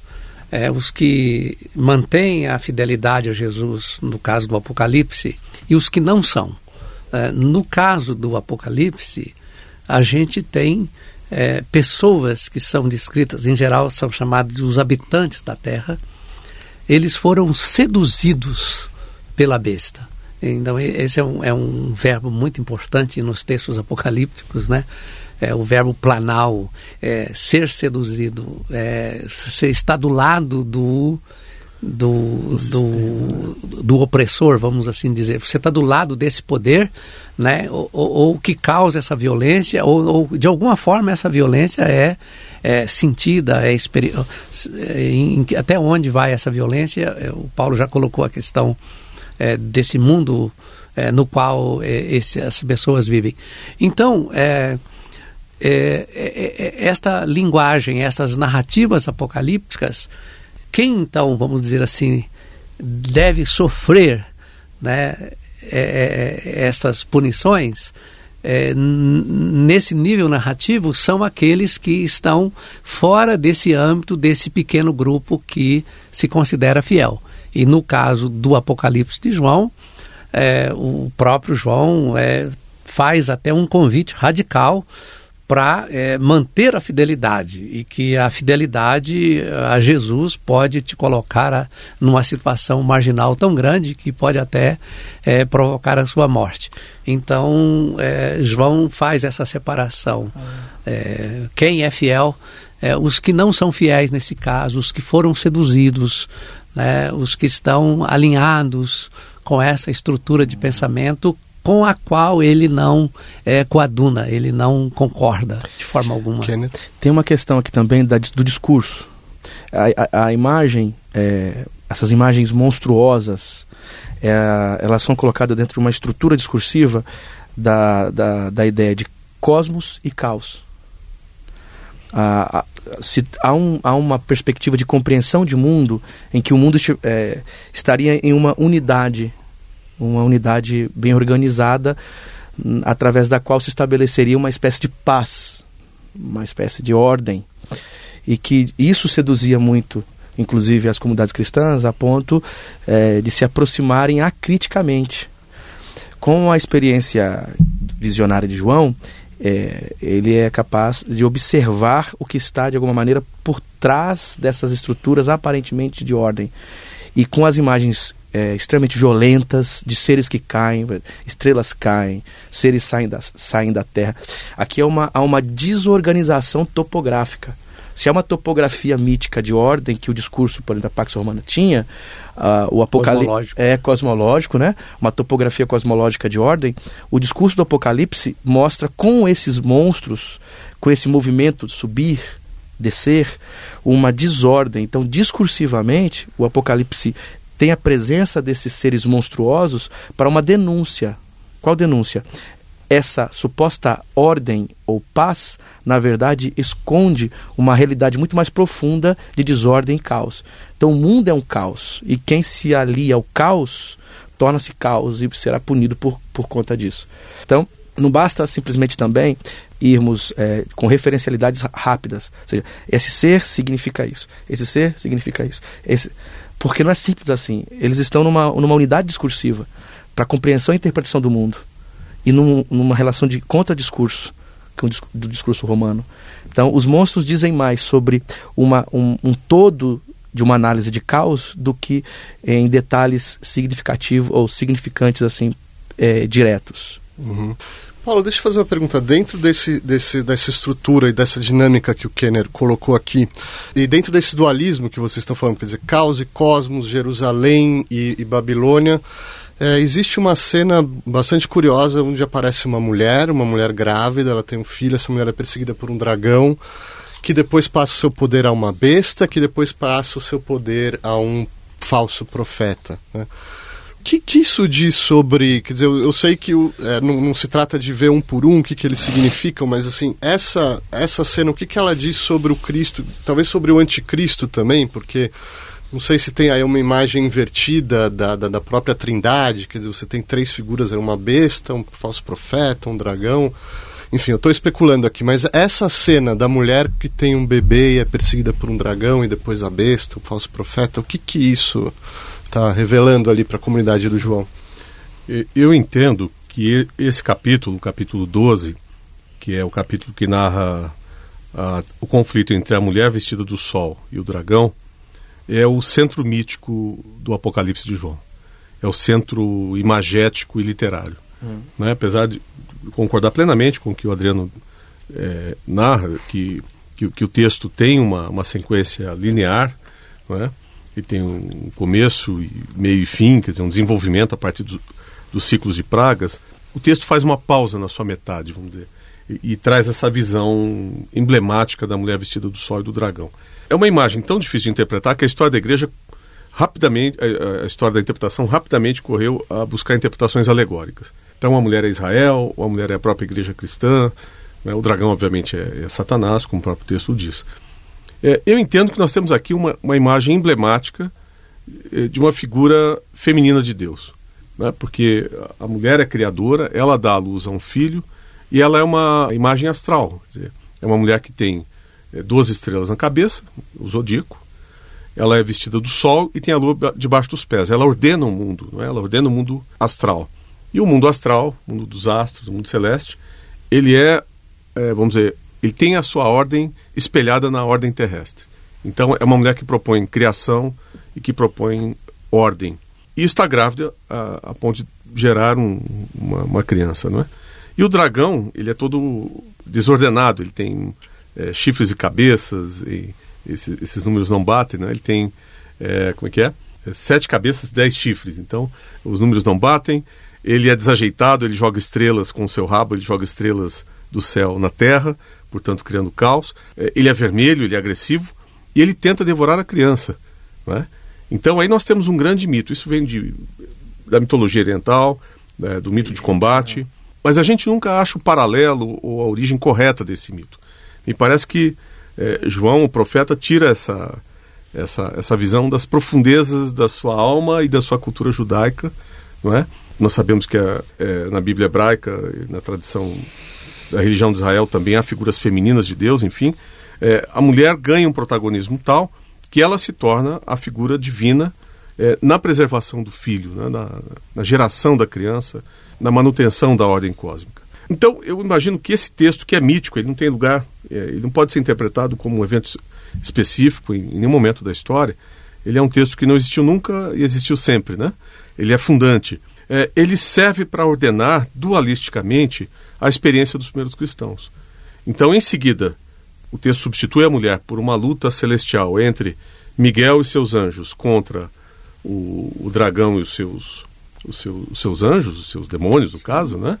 D: é, os que mantêm a fidelidade a Jesus, no caso do Apocalipse, e os que não são. No caso do Apocalipse, a gente tem é, pessoas que são descritas, em geral são chamados os habitantes da terra, eles foram seduzidos pela besta. Então, esse é um, é um verbo muito importante nos textos apocalípticos, né? É, o verbo planal, é, ser seduzido, é, você está do lado do, do, do, do, opressor, vamos assim dizer. Você está do lado desse poder, né? Ou, ou, que causa essa violência, ou, ou, de alguma forma essa violência é, é sentida, é, é em, até onde vai essa violência? É, o Paulo já colocou a questão é, desse mundo é, no qual é, esse, as pessoas vivem. Então, é, esta linguagem, essas narrativas apocalípticas quem então, vamos dizer assim, deve sofrer né, é, é, estas punições é, nesse nível narrativo são aqueles que estão fora desse âmbito desse pequeno grupo que se considera fiel. E no caso do Apocalipse de João, é, o próprio João é, faz até um convite radical para é, manter a fidelidade e que a fidelidade a Jesus pode te colocar a, numa situação marginal tão grande que pode até é, provocar a sua morte. Então, é, João faz essa separação. Quem é fiel, os que não são fiéis nesse caso, os que foram seduzidos, né, os que estão alinhados com essa estrutura de pensamento com a qual ele não é, coaduna, ele não concorda de forma alguma.
C: Kenneth. Tem uma questão aqui também da, do discurso. A, a, a imagem, é, essas imagens monstruosas, é, elas são colocadas dentro de uma estrutura discursiva da, da, da ideia de cosmos e caos. se há, um, há uma perspectiva de compreensão de mundo em que o mundo é, estaria em uma unidade uma unidade bem organizada, hum, através da qual se estabeleceria uma espécie de paz, uma espécie de ordem. E que isso seduzia muito, inclusive, as comunidades cristãs, a ponto é, de se aproximarem acriticamente. Com a experiência visionária de João, é, ele é capaz de observar o que está, de alguma maneira, por trás dessas estruturas aparentemente de ordem. E com as imagens é, extremamente violentas, de seres que caem, estrelas caem, seres saem da, saem da Terra. Aqui há uma, há uma desorganização topográfica. Se há uma topografia mítica de ordem que o discurso, por exemplo, da Pax Romana tinha, uh, o Apocalipse é cosmológico, né? Uma topografia cosmológica de ordem. O discurso do Apocalipse mostra com esses monstros, com esse movimento de subir, descer, uma desordem. Então, discursivamente, o Apocalipse tem a presença desses seres monstruosos para uma denúncia. Qual denúncia? Essa suposta ordem ou paz, na verdade, esconde uma realidade muito mais profunda de desordem e caos. Então, o mundo é um caos, e quem se alia ao caos torna-se caos e será punido por, por conta disso. Então, não basta simplesmente também irmos é, com referencialidades rápidas. Ou seja, esse ser significa isso, esse ser significa isso. Esse... Porque não é simples assim. Eles estão numa, numa unidade discursiva para compreensão e interpretação do mundo e num, numa relação de contradiscurso do discurso romano. Então, os monstros dizem mais sobre uma, um, um todo de uma análise de caos do que em detalhes significativos ou significantes assim é, diretos.
A: Uhum. Paulo, deixa eu fazer uma pergunta. Dentro desse, desse, dessa estrutura e dessa dinâmica que o Kenner colocou aqui, e dentro desse dualismo que vocês estão falando, quer dizer, caos e cosmos, Jerusalém e, e Babilônia, é, existe uma cena bastante curiosa onde aparece uma mulher, uma mulher grávida, ela tem um filho, essa mulher é perseguida por um dragão, que depois passa o seu poder a uma besta, que depois passa o seu poder a um falso profeta. Né? O que, que, isso diz sobre. Quer dizer, eu, eu sei que é, não, não, se trata de ver um por um o que, que eles significam, mas assim, essa, essa cena, o que, que ela diz sobre o Cristo, talvez sobre o anticristo também, porque não sei se tem aí uma imagem invertida da, da, da própria trindade, quer dizer, você tem três figuras, uma besta, um falso profeta, um dragão. Enfim, eu estou especulando aqui, mas essa cena da mulher que tem um bebê e é perseguida por um dragão e depois a besta, o falso profeta, o que que isso está revelando ali para a comunidade do João?
B: Eu entendo que esse capítulo, o capítulo 12, que é o capítulo que narra a, o conflito entre a mulher vestida do sol e o dragão, é o centro mítico do Apocalipse de João. É o centro imagético e literário. Hum. Né? Apesar de concordar plenamente com o que o Adriano é, narra, que, que, que, o texto tem uma, uma sequência linear, não é? Ele tem um começo, meio e fim, quer dizer, um desenvolvimento a partir do, dos ciclos de pragas, o texto faz uma pausa na sua metade, vamos dizer, e, e, traz essa visão emblemática da mulher vestida do sol e do dragão. É uma imagem tão difícil de interpretar que a história da igreja rapidamente, a, a história da interpretação rapidamente correu a buscar interpretações alegóricas. Então a mulher é Israel, a mulher é a própria igreja cristã, né? o dragão obviamente é, é Satanás, como o próprio texto diz. É, eu entendo que nós temos aqui uma, uma imagem emblemática é, de uma figura feminina de Deus. Né? Porque a mulher é criadora, ela dá à luz a um filho e ela é uma imagem astral. Dizer, é uma mulher que tem é, duas estrelas na cabeça, o zodíaco, ela é vestida do sol e tem a lua debaixo dos pés. Ela ordena o mundo, não é? ela ordena o mundo astral. E o mundo astral, o mundo dos astros, o mundo celeste, ele é, é vamos dizer, ele tem a sua ordem espelhada na ordem terrestre. Então é uma mulher que propõe criação e que propõe ordem. E está grávida a, a ponto de gerar um, uma, uma, criança, não é? E o dragão, ele é todo desordenado, ele tem é, chifres e cabeças, e esse, esses números não batem, né? Ele tem, é, como é que é? é? Sete cabeças, dez chifres. Então, os números não batem. Ele é desajeitado, ele joga estrelas com o seu rabo, ele joga estrelas do céu na terra portanto criando caos. É, ele é vermelho, ele é agressivo e ele tenta devorar a criança. Né? Então aí nós temos um grande mito. Isso vem de, da mitologia oriental, né, do mito de combate, mas a gente nunca acha o paralelo ou a origem correta desse mito. Me parece que é, João, o profeta, tira essa, essa, essa visão das profundezas da sua alma e da sua cultura judaica, não é? Nós sabemos que a, é, na Bíblia hebraica, na tradição da religião de Israel também há figuras femininas de Deus, enfim, é, a mulher ganha um protagonismo tal que ela se torna a figura divina é, na preservação do filho, né, na, na, geração da criança, na manutenção da ordem cósmica. Então, eu imagino que esse texto, que é mítico, ele não tem lugar, é, ele não pode ser interpretado como um evento específico em, em nenhum momento da história. Ele é um texto que não existiu nunca e existiu sempre, né? Ele é fundante. É, ele serve para ordenar dualisticamente a experiência dos primeiros cristãos. Então, em seguida, o texto substitui a mulher por uma luta celestial entre Miguel e seus anjos contra o, o dragão e os seus, os, seus, os seus anjos, os seus demônios, no caso, né?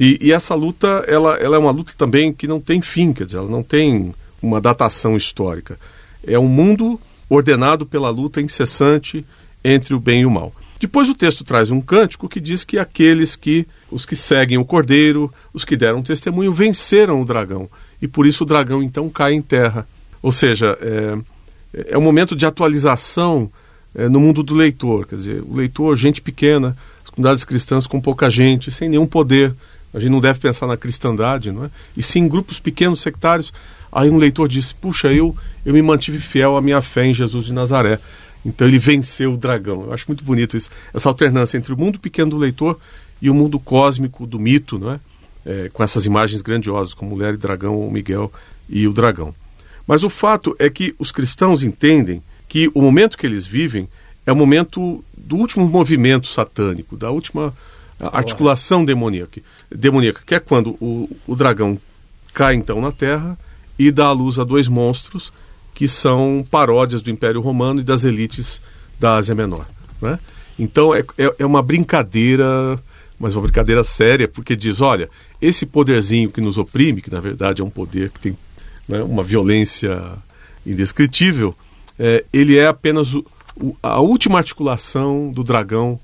B: E, e, essa luta, ela, ela é uma luta também que não tem fim, quer dizer, ela não tem uma datação histórica. É um mundo ordenado pela luta incessante entre o bem e o mal. Depois o texto traz um cântico que diz que aqueles que, os que seguem o cordeiro, os que deram testemunho, venceram o dragão. E por isso o dragão então cai em terra. Ou seja, é, é um momento de atualização é, no mundo do leitor. Quer dizer, o leitor, gente pequena, as comunidades cristãs com pouca gente, sem nenhum poder. A gente não deve pensar na cristandade, não é? E sim em grupos pequenos, sectários. Aí um leitor disse: Puxa, eu, eu me mantive fiel à minha fé em Jesus de Nazaré. Então ele venceu o dragão. Eu acho muito bonito isso, essa alternância entre o mundo pequeno do leitor e o mundo cósmico do mito, não é? é com essas imagens grandiosas como mulher e dragão, ou Miguel e o dragão. Mas o fato é que os cristãos entendem que o momento que eles vivem é o momento do último movimento satânico, da última articulação demoníaca, demoníaca que é quando o, o dragão cai então na terra e dá à luz a dois monstros que são paródias do Império Romano e das elites da Ásia Menor. Né? Então é, é, é uma brincadeira, mas uma brincadeira séria, porque diz: olha, esse poderzinho que nos oprime, que na verdade é um poder que tem né, uma violência indescritível, é, ele é apenas o, o, a última articulação do dragão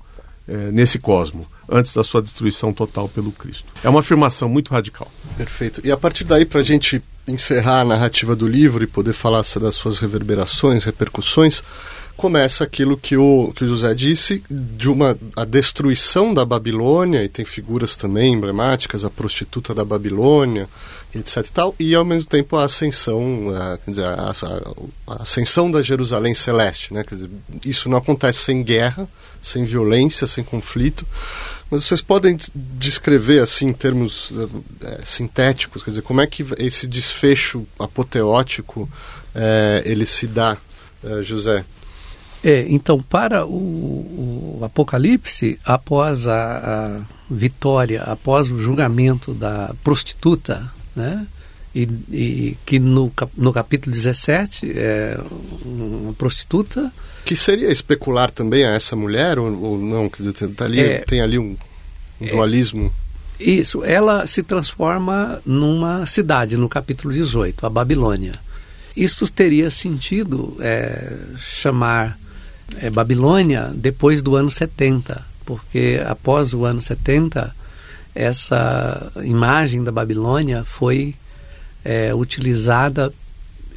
B: é, nesse cosmo, antes da sua destruição total pelo Cristo. É uma afirmação muito radical.
A: Perfeito. E a partir daí, para a gente encerrar a narrativa do livro e poder falar das suas reverberações, repercussões, começa aquilo que o, que o José disse de uma a destruição da Babilônia e tem figuras também emblemáticas a prostituta da Babilônia etc e tal e ao mesmo tempo a ascensão a, quer dizer, a, a, ascensão da Jerusalém celeste né? Quer dizer, isso não acontece sem guerra sem violência sem conflito mas vocês podem descrever assim em termos é, sintéticos quer dizer como é que esse desfecho apoteótico é, ele se dá é, José
D: é, então, para o, o Apocalipse, após a, a, vitória, após o julgamento da prostituta, né? E, e que no, no capítulo 17 é uma prostituta.
A: Que seria especular também a essa mulher ou, ou não? Quer dizer, tá ali, é, tem ali um, um é, dualismo.
D: Isso, ela se transforma numa cidade no capítulo 18, a Babilônia. Isso teria sentido é, chamar é, Babilônia depois do ano 70, porque após o ano 70, essa imagem da Babilônia foi é, utilizada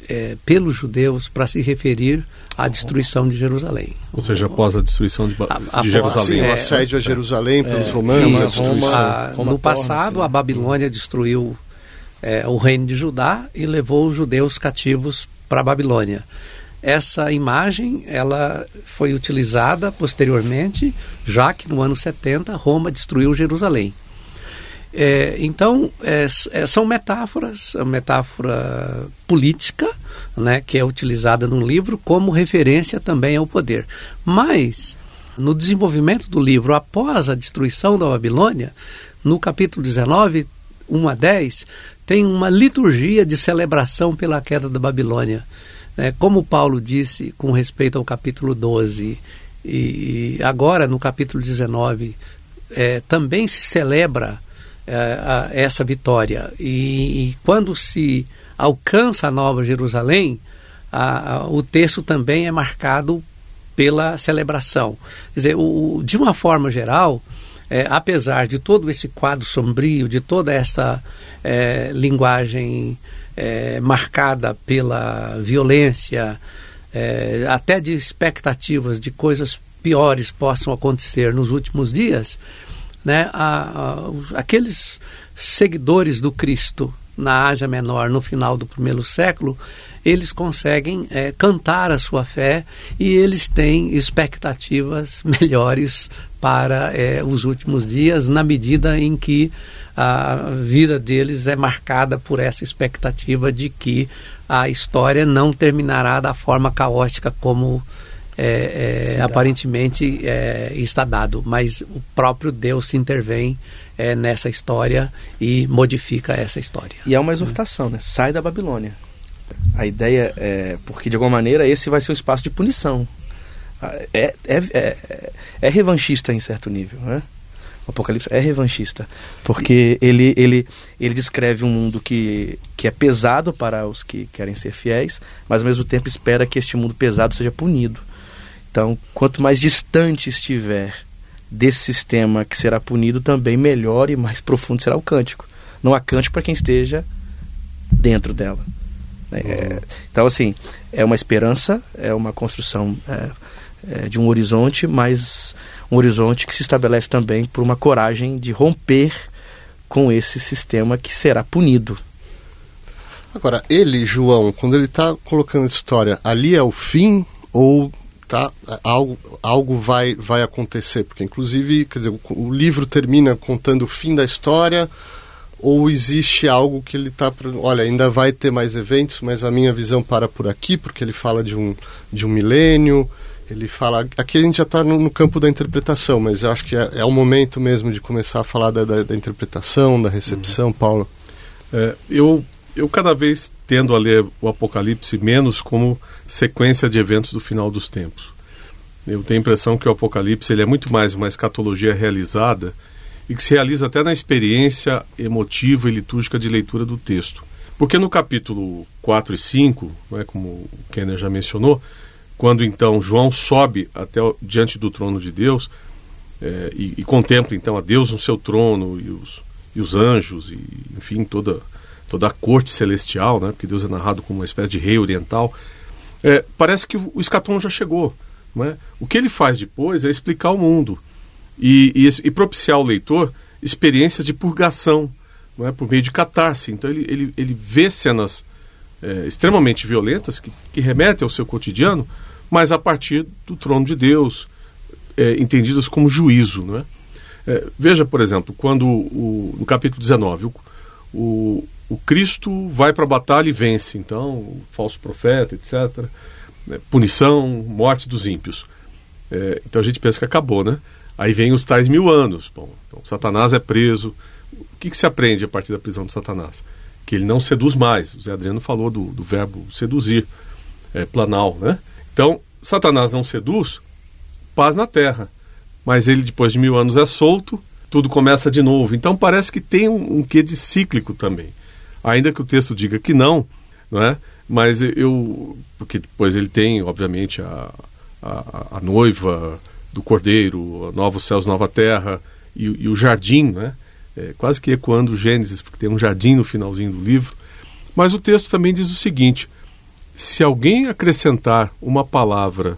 D: é, pelos judeus para se referir à destruição de Jerusalém.
B: Ou seja, após a destruição de, a, de Jerusalém.
A: Sim, o assédio a Jerusalém pelos é, romanos, a destruição.
D: A, no passado, a Babilônia destruiu é, o reino de Judá e levou os judeus cativos para a Babilônia. Essa imagem ela foi utilizada posteriormente, já que no ano 70 Roma destruiu Jerusalém. É, então, é, é, são metáforas, a metáfora política, né, que é utilizada no livro como referência também ao poder. Mas, no desenvolvimento do livro, após a destruição da Babilônia, no capítulo 19, 1 a 10, tem uma liturgia de celebração pela queda da Babilônia. É, como Paulo disse com respeito ao capítulo 12, e, agora no capítulo 19, é, também se celebra é, a, essa vitória. E, e, quando se alcança a Nova Jerusalém, a, a, o texto também é marcado pela celebração. Quer dizer, o, de uma forma geral, é, apesar de todo esse quadro sombrio, de toda esta é, linguagem é, marcada pela violência, até de expectativas de coisas piores possam acontecer nos últimos dias, né, a, a, aqueles seguidores do Cristo na Ásia Menor no final do primeiro século, eles conseguem é, cantar a sua fé e eles têm expectativas melhores para é, os últimos dias, na medida em que a vida deles é marcada por essa expectativa de que a história não terminará da forma caótica como é, é, aparentemente é, está dado, mas o próprio Deus se intervém é, nessa história e modifica essa história.
C: E é uma exortação, né? Sai da Babilônia. A ideia é porque de alguma maneira esse vai ser um espaço de punição. É, é, é, é revanchista em certo nível, né? O Apocalipse é revanchista, porque ele, ele, ele descreve um mundo que, que é pesado para os que querem ser fiéis, mas ao mesmo tempo espera que este mundo pesado seja punido. Então, quanto mais distante estiver desse sistema que será punido, também melhor e mais profundo será o cântico. Não há cântico para quem esteja dentro dela. É, então, assim, é uma esperança, é uma construção é, é, de um horizonte, mas um horizonte que se estabelece também por uma coragem de romper com esse sistema que será punido.
A: Agora, ele, João, quando ele está colocando essa história, ali é o fim ou tá algo algo vai vai acontecer? Porque inclusive, quer dizer, o, o livro termina contando o fim da história ou existe algo que ele está olha ainda vai ter mais eventos mas a minha visão para por aqui porque ele fala de um de um milênio ele fala. Aqui a gente já está no, no, campo da interpretação, mas eu acho que é, é o momento mesmo de começar a falar da, da, da interpretação, da recepção, uhum. Paulo.
B: É, eu, eu cada vez tendo a ler o Apocalipse menos como sequência de eventos do final dos tempos. Eu tenho a impressão que o Apocalipse ele é muito mais uma escatologia realizada e que se realiza até na experiência emotiva e litúrgica de leitura do texto. Porque no capítulo 4 e 5, né, como o Kenner já mencionou, quando então João sobe até o, diante do trono de Deus é, e, e, contempla então a Deus no seu trono e os, e os anjos e enfim toda toda a corte celestial, né? Porque Deus é narrado como uma espécie de rei oriental. É, parece que o escatom já chegou. Né? O que ele faz depois é explicar o mundo e, e, e propiciar ao leitor experiências de purgação, não é? por meio de catarse. Então ele, ele, ele vê cenas é, extremamente violentas que, que remetem ao seu cotidiano, mas a partir do trono de Deus, é, entendidas como juízo. Não é? é veja, por exemplo, quando o, no capítulo 19 o, o, o Cristo vai para a batalha e vence, então, falso profeta, etc. Né, punição, morte dos ímpios. É, então a gente pensa que acabou, né? Aí vem os tais mil anos. Bom, então, Satanás é preso. O que, que se aprende a partir da prisão de Satanás? Que ele não seduz mais. O Zé Adriano falou do, do verbo seduzir, é, planal, né? Então, Satanás não seduz, paz na terra. Mas ele, depois de mil anos, é solto, tudo começa de novo. Então parece que tem um, um quê de cíclico também. Ainda que o texto diga que não, não é? Mas eu. Porque depois ele tem, obviamente, a, a, a noiva do cordeiro, novos céus, nova terra, e, e o jardim, né? É, quase que ecoando o Gênesis, porque tem um jardim no finalzinho do livro. Mas o texto também diz o seguinte: se alguém acrescentar uma palavra,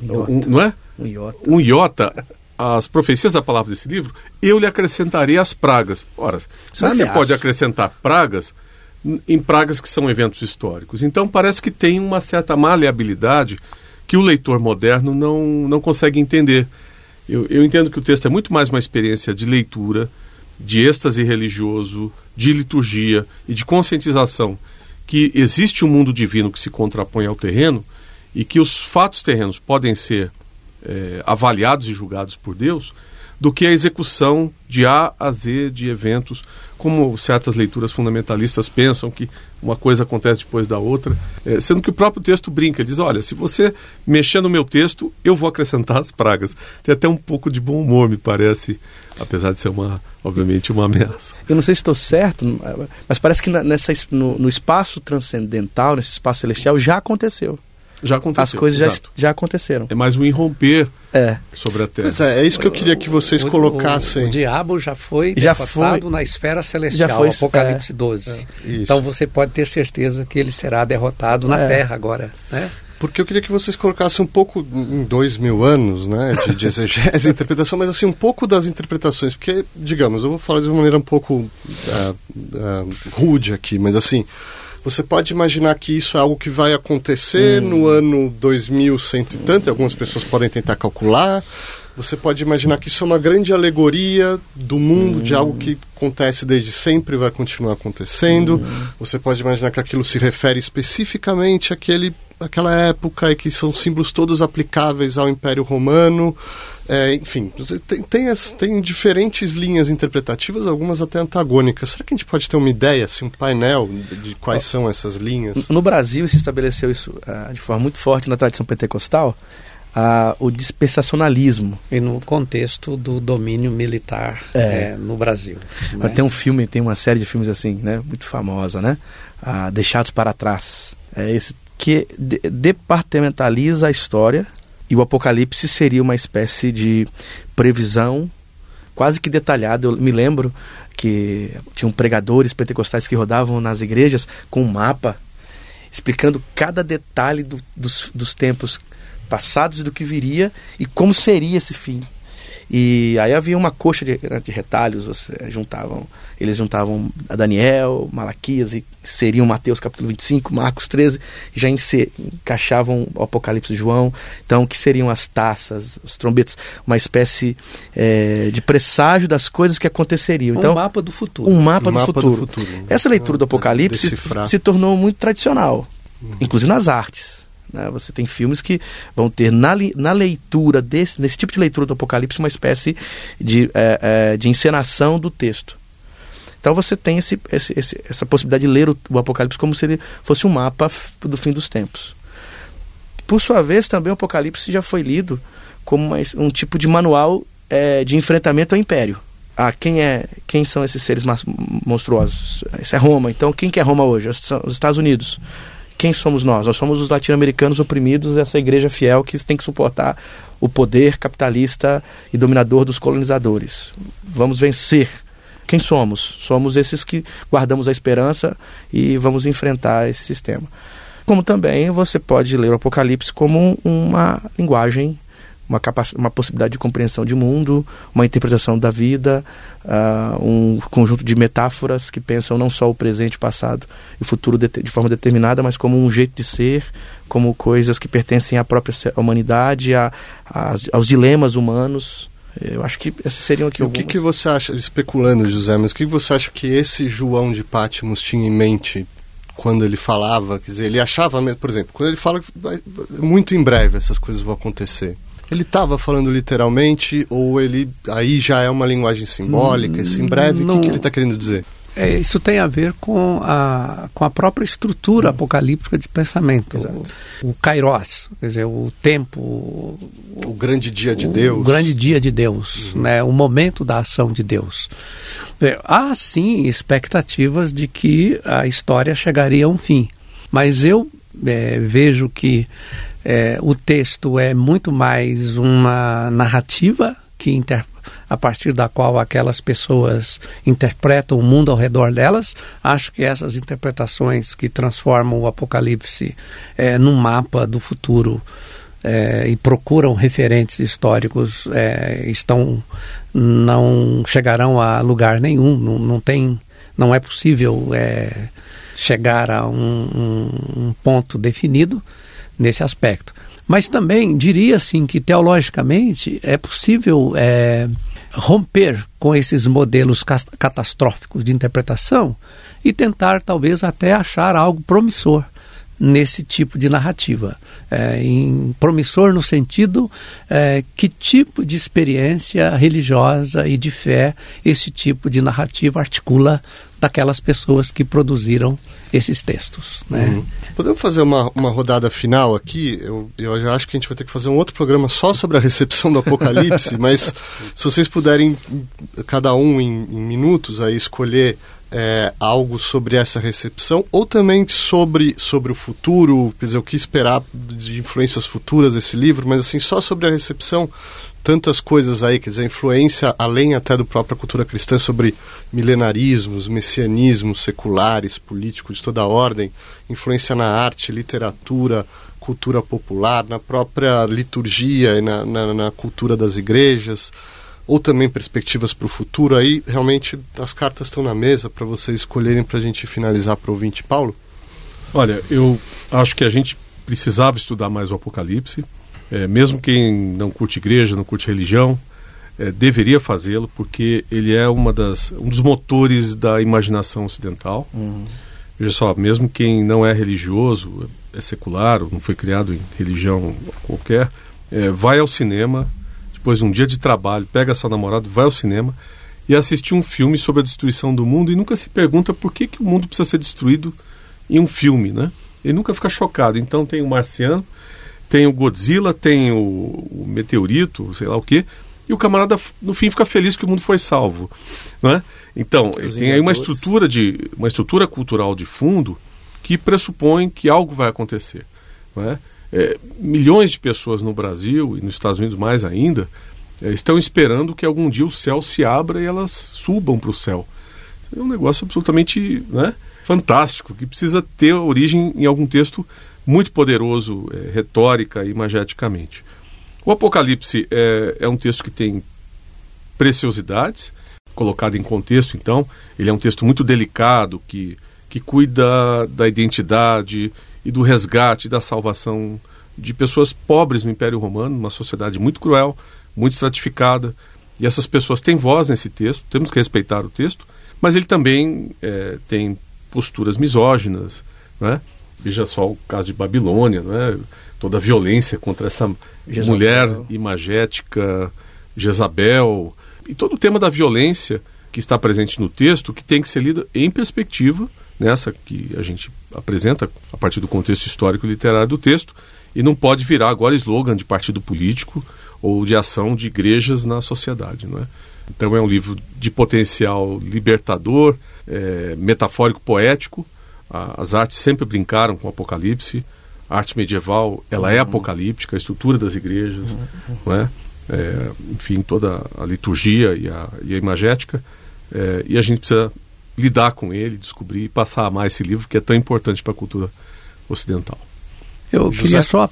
B: um, um, não é?
C: Um iota.
B: Um iota às profecias da palavra desse livro, eu lhe acrescentarei as pragas. Ora, como é você pode acrescentar pragas em pragas que são eventos históricos? Então parece que tem uma certa maleabilidade que o leitor moderno não, não consegue entender. Eu, eu entendo que o texto é muito mais uma experiência de leitura, de êxtase religioso, de liturgia e de conscientização que existe um mundo divino que se contrapõe ao terreno e que os fatos terrenos podem ser é, avaliados e julgados por Deus, do que a execução de A a Z de eventos, como certas leituras fundamentalistas pensam que uma coisa acontece depois da outra, é, sendo que o próprio texto brinca, diz, olha, se você mexer no meu texto, eu vou acrescentar as pragas. Tem até um pouco de bom humor, me parece, apesar de ser uma, obviamente, uma ameaça.
C: Eu não sei se estou certo, mas parece que nessa, no, no espaço transcendental, nesse espaço celestial, já aconteceu.
B: Já aconteceu.
C: As coisas já, já, aconteceram.
B: É mais um irromper é. sobre a Terra.
A: Pois é, é isso que eu queria que vocês o, colocassem.
D: O, o, diabo já foi já derrotado foi, na esfera celestial, já foi, Apocalipse é, 12. É, então você pode ter certeza que ele será derrotado na é. Terra agora. Né?
A: Porque eu queria que vocês colocassem um pouco, em dois mil anos, né, de, de exegese e interpretação, mas assim, um pouco das interpretações, porque, digamos, eu vou falar de uma maneira um pouco uh, uh, rude aqui, mas assim, você pode imaginar que isso é algo que vai acontecer hum. no ano 2100 e tanto, e algumas pessoas podem tentar calcular. Você pode imaginar que isso é uma grande alegoria do mundo, hum. de algo que acontece desde sempre e vai continuar acontecendo. Hum. Você pode imaginar que aquilo se refere especificamente àquele, àquela época e que são símbolos todos aplicáveis ao Império Romano. É, enfim, tem, tem, as, tem, diferentes linhas interpretativas, algumas até antagônicas. Será que a gente pode ter uma ideia, assim, um painel de, de quais são essas linhas?
C: No Brasil se estabeleceu isso uh, de forma muito forte na tradição pentecostal, a, o dispensacionalismo.
D: E no contexto do domínio militar é. É, no Brasil.
C: Né? Tem um filme, tem uma série de filmes assim, né, muito famosa, né? Ah, Deixados para Trás. É esse que de departamentaliza a história e o Apocalipse seria uma espécie de previsão quase que detalhada. Eu me lembro que tinham pregadores pentecostais que rodavam nas igrejas com um mapa explicando cada detalhe do, dos, dos tempos passados e do que viria e como seria esse fim. E aí havia uma coxa de, de retalhos, você, juntavam, eles juntavam a Daniel, Malaquias e seriam Mateus capítulo 25, Marcos 13, já encaixavam o Apocalipse de João, então que seriam as taças, os trombetes, uma espécie é, de presságio das coisas que aconteceriam. Então,
D: um mapa do futuro.
C: Um mapa, um do, mapa futuro. do, futuro. Essa leitura do Apocalipse se tornou muito tradicional, uhum. inclusive nas artes. Né? Você tem filmes que vão ter na, na leitura, desse, nesse tipo de leitura do Apocalipse, uma espécie de, é, é, de encenação do texto. Então você tem esse, esse, essa possibilidade de ler o, o, Apocalipse como se ele fosse um mapa do fim dos tempos. Por sua vez, também o Apocalipse já foi lido como uma, um tipo de manual é, de enfrentamento ao império. Ah, quem, é, quem são esses seres monstruosos? Isso é Roma. Então, quem que é Roma hoje? Os Estados Unidos quem somos nós? Nós somos os latino-americanos oprimidos, essa igreja fiel que tem que suportar o poder capitalista e dominador dos colonizadores. Vamos vencer. Quem somos? Somos esses que guardamos a esperança e vamos enfrentar esse sistema. Como também você pode ler o Apocalipse como uma linguagem uma, uma possibilidade de compreensão de mundo, uma interpretação da vida, uh, um conjunto de metáforas que pensam não só o presente, o passado e o futuro de, de, forma determinada, mas como um jeito de ser, como coisas que pertencem à própria humanidade, a, a, aos dilemas humanos. Eu acho que esses seriam aqui
A: alguns. O que, que você acha, especulando, José, mas o que você acha que esse João de Pátimos tinha em mente quando ele falava? Quer dizer, ele achava, por exemplo, quando ele fala que muito em breve essas coisas vão acontecer. Ele estava falando literalmente ou ele aí já é uma linguagem simbólica? Esse em breve, o que, que, ele está querendo dizer?
D: É, isso tem a ver com a, com a própria estrutura hum. apocalíptica de pensamento. O, o kairos, quer dizer, o tempo... O,
A: o grande dia de Deus.
D: O grande dia de Deus, uhum. né, o momento da ação de Deus. É, há, sim, expectativas de que a história chegaria a um fim. Mas eu é, vejo que é, o texto é muito mais uma narrativa que inter, a partir da qual aquelas pessoas interpretam o mundo ao redor delas. Acho que essas interpretações que transformam o Apocalipse é, num mapa do futuro é, e procuram referentes históricos é, estão não chegarão a lugar nenhum. Não, não tem, não é possível é, chegar a um, um, um ponto definido nesse aspecto. Mas também diria assim que teologicamente é possível é, romper com esses modelos catastróficos de interpretação e tentar talvez até achar algo promissor nesse tipo de narrativa. É, em, promissor no sentido é, que tipo de experiência religiosa e de fé esse tipo de narrativa articula daquelas pessoas que produziram esses textos. Né? Uhum.
A: Podemos fazer uma, uma rodada final aqui? Eu, eu já acho que a gente vai ter que fazer um outro programa só sobre a recepção do Apocalipse, mas se vocês puderem, cada um em, em minutos, aí escolher é, algo sobre essa recepção ou também sobre, sobre o futuro, quer dizer, o que esperar de influências futuras desse livro, mas assim, só sobre a recepção, tantas coisas aí, quer dizer, influência além até do própria cultura cristã sobre milenarismos, messianismos seculares, políticos de toda ordem, influência na arte, literatura, cultura popular, na própria liturgia e na, na, na cultura das igrejas ou também perspectivas para o futuro, aí realmente as cartas estão na mesa para vocês escolherem para a gente finalizar para o ouvinte. Paulo?
B: Olha, eu acho que a gente precisava estudar mais o Apocalipse, é, mesmo quem não curte igreja, não curte religião, é, deveria fazê-lo, porque ele é uma das, um dos motores da imaginação ocidental. Uhum. Veja só, mesmo quem não é religioso, é secular, ou não foi criado em religião qualquer, é, vai ao cinema, depois de um dia de trabalho, pega seu namorado, vai ao cinema e assiste um filme sobre a destruição do mundo e nunca se pergunta por que, que o mundo precisa ser destruído em um filme, né? Ele nunca fica chocado. Então tem o Marciano, tem o Godzilla, tem o, o meteorito, sei lá o quê, e o camarada no fim fica feliz que o mundo foi salvo, não é? Então, ele tem aí uma estrutura de uma estrutura cultural de fundo que pressupõe que algo vai acontecer, não é? Milhões de pessoas no Brasil e nos Estados Unidos mais ainda é, estão esperando que algum dia o céu se abra e elas subam para o céu. É um negócio absolutamente né, fantástico que precisa ter origem em algum texto muito poderoso, é, retórica e imageticamente. O Apocalipse é, é um texto que tem preciosidades, colocado em contexto, então, ele é um texto muito delicado que, que cuida da identidade e do resgate da salvação de pessoas pobres no Império Romano, uma sociedade muito cruel, muito estratificada. E essas pessoas têm voz nesse texto, temos que respeitar o texto, mas ele também é, tem posturas misóginas, né? Veja só o caso de Babilônia, né? toda a violência contra essa Jezabel. mulher imagética, Jezabel, e todo o tema da violência que está presente no texto, que tem que ser lido em perspectiva, nessa que a gente apresenta a partir do contexto histórico e literário do texto, e não pode virar agora slogan de partido político ou de ação de igrejas na sociedade. Não é? Então é um livro de potencial libertador, é, metafórico, poético. as artes sempre brincaram com o Apocalipse. A arte medieval ela é uhum. apocalíptica, a estrutura das igrejas, uhum. não é? é? enfim, toda a liturgia e a, e a imagética. É, e a gente precisa lidar com ele, descobrir e passar a mais esse livro que é tão importante para a cultura ocidental.
D: Eu José? queria só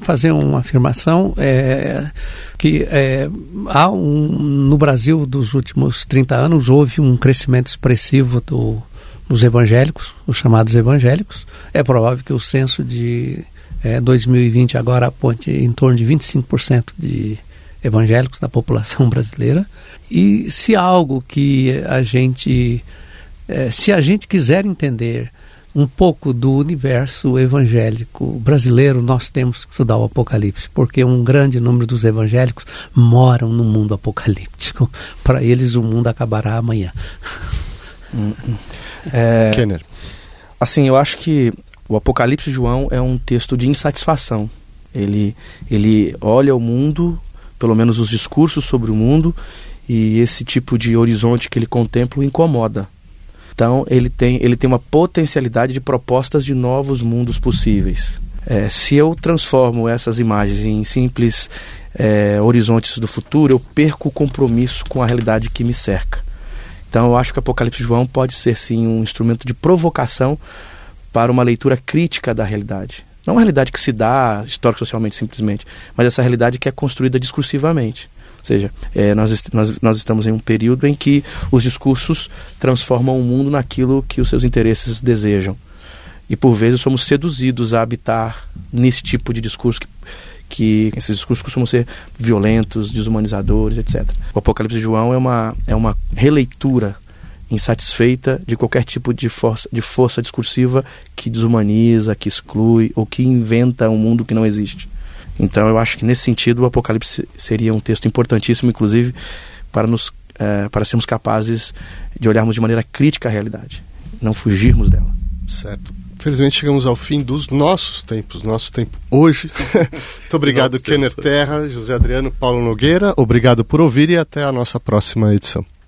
D: fazer uma afirmação é, que é, há um, no Brasil dos últimos 30 anos houve um crescimento expressivo do, dos evangélicos, os chamados evangélicos. É provável que o censo de é, 2020 agora aponte em torno de 25% de evangélicos da população brasileira. E se algo que a gente, é, se a gente quiser entender um pouco do universo evangélico brasileiro, nós temos que estudar o Apocalipse, porque um grande número dos evangélicos moram no mundo apocalíptico. Para eles, o mundo acabará amanhã.
C: Hum, hum. É, Kenner. Assim, eu acho que o Apocalipse de João é um texto de insatisfação. Ele, ele olha o mundo, pelo menos os discursos sobre o mundo, e esse tipo de horizonte que ele contempla o incomoda. Então ele tem, ele tem uma potencialidade de propostas de novos mundos possíveis. É, se eu transformo essas imagens em simples é, horizontes do futuro, eu perco o compromisso com a realidade que me cerca. Então eu acho que o Apocalipse João pode ser sim um instrumento de provocação para uma leitura crítica da realidade. Não uma realidade que se dá histórico-socialmente simplesmente, mas essa realidade que é construída discursivamente. Ou seja, é, nós, nós, nós estamos em um período em que os discursos transformam o mundo naquilo que os seus interesses desejam. E por vezes somos seduzidos a habitar nesse tipo de discurso que, que esses discursos costumam ser violentos, desumanizadores, etc. O Apocalipse de João é uma, é uma releitura insatisfeita de qualquer tipo de força, de força discursiva que desumaniza, que exclui ou que inventa um mundo que não existe. Então eu acho que nesse sentido o Apocalipse seria um texto importantíssimo, inclusive, para, nos, é, para sermos capazes de olharmos de maneira crítica a realidade, não fugirmos dela.
A: Certo. Felizmente chegamos ao fim dos nossos tempos, nosso tempo hoje. Muito obrigado, Kenner Terra, José Adriano, Paulo Nogueira. Obrigado por ouvir e até a nossa próxima edição.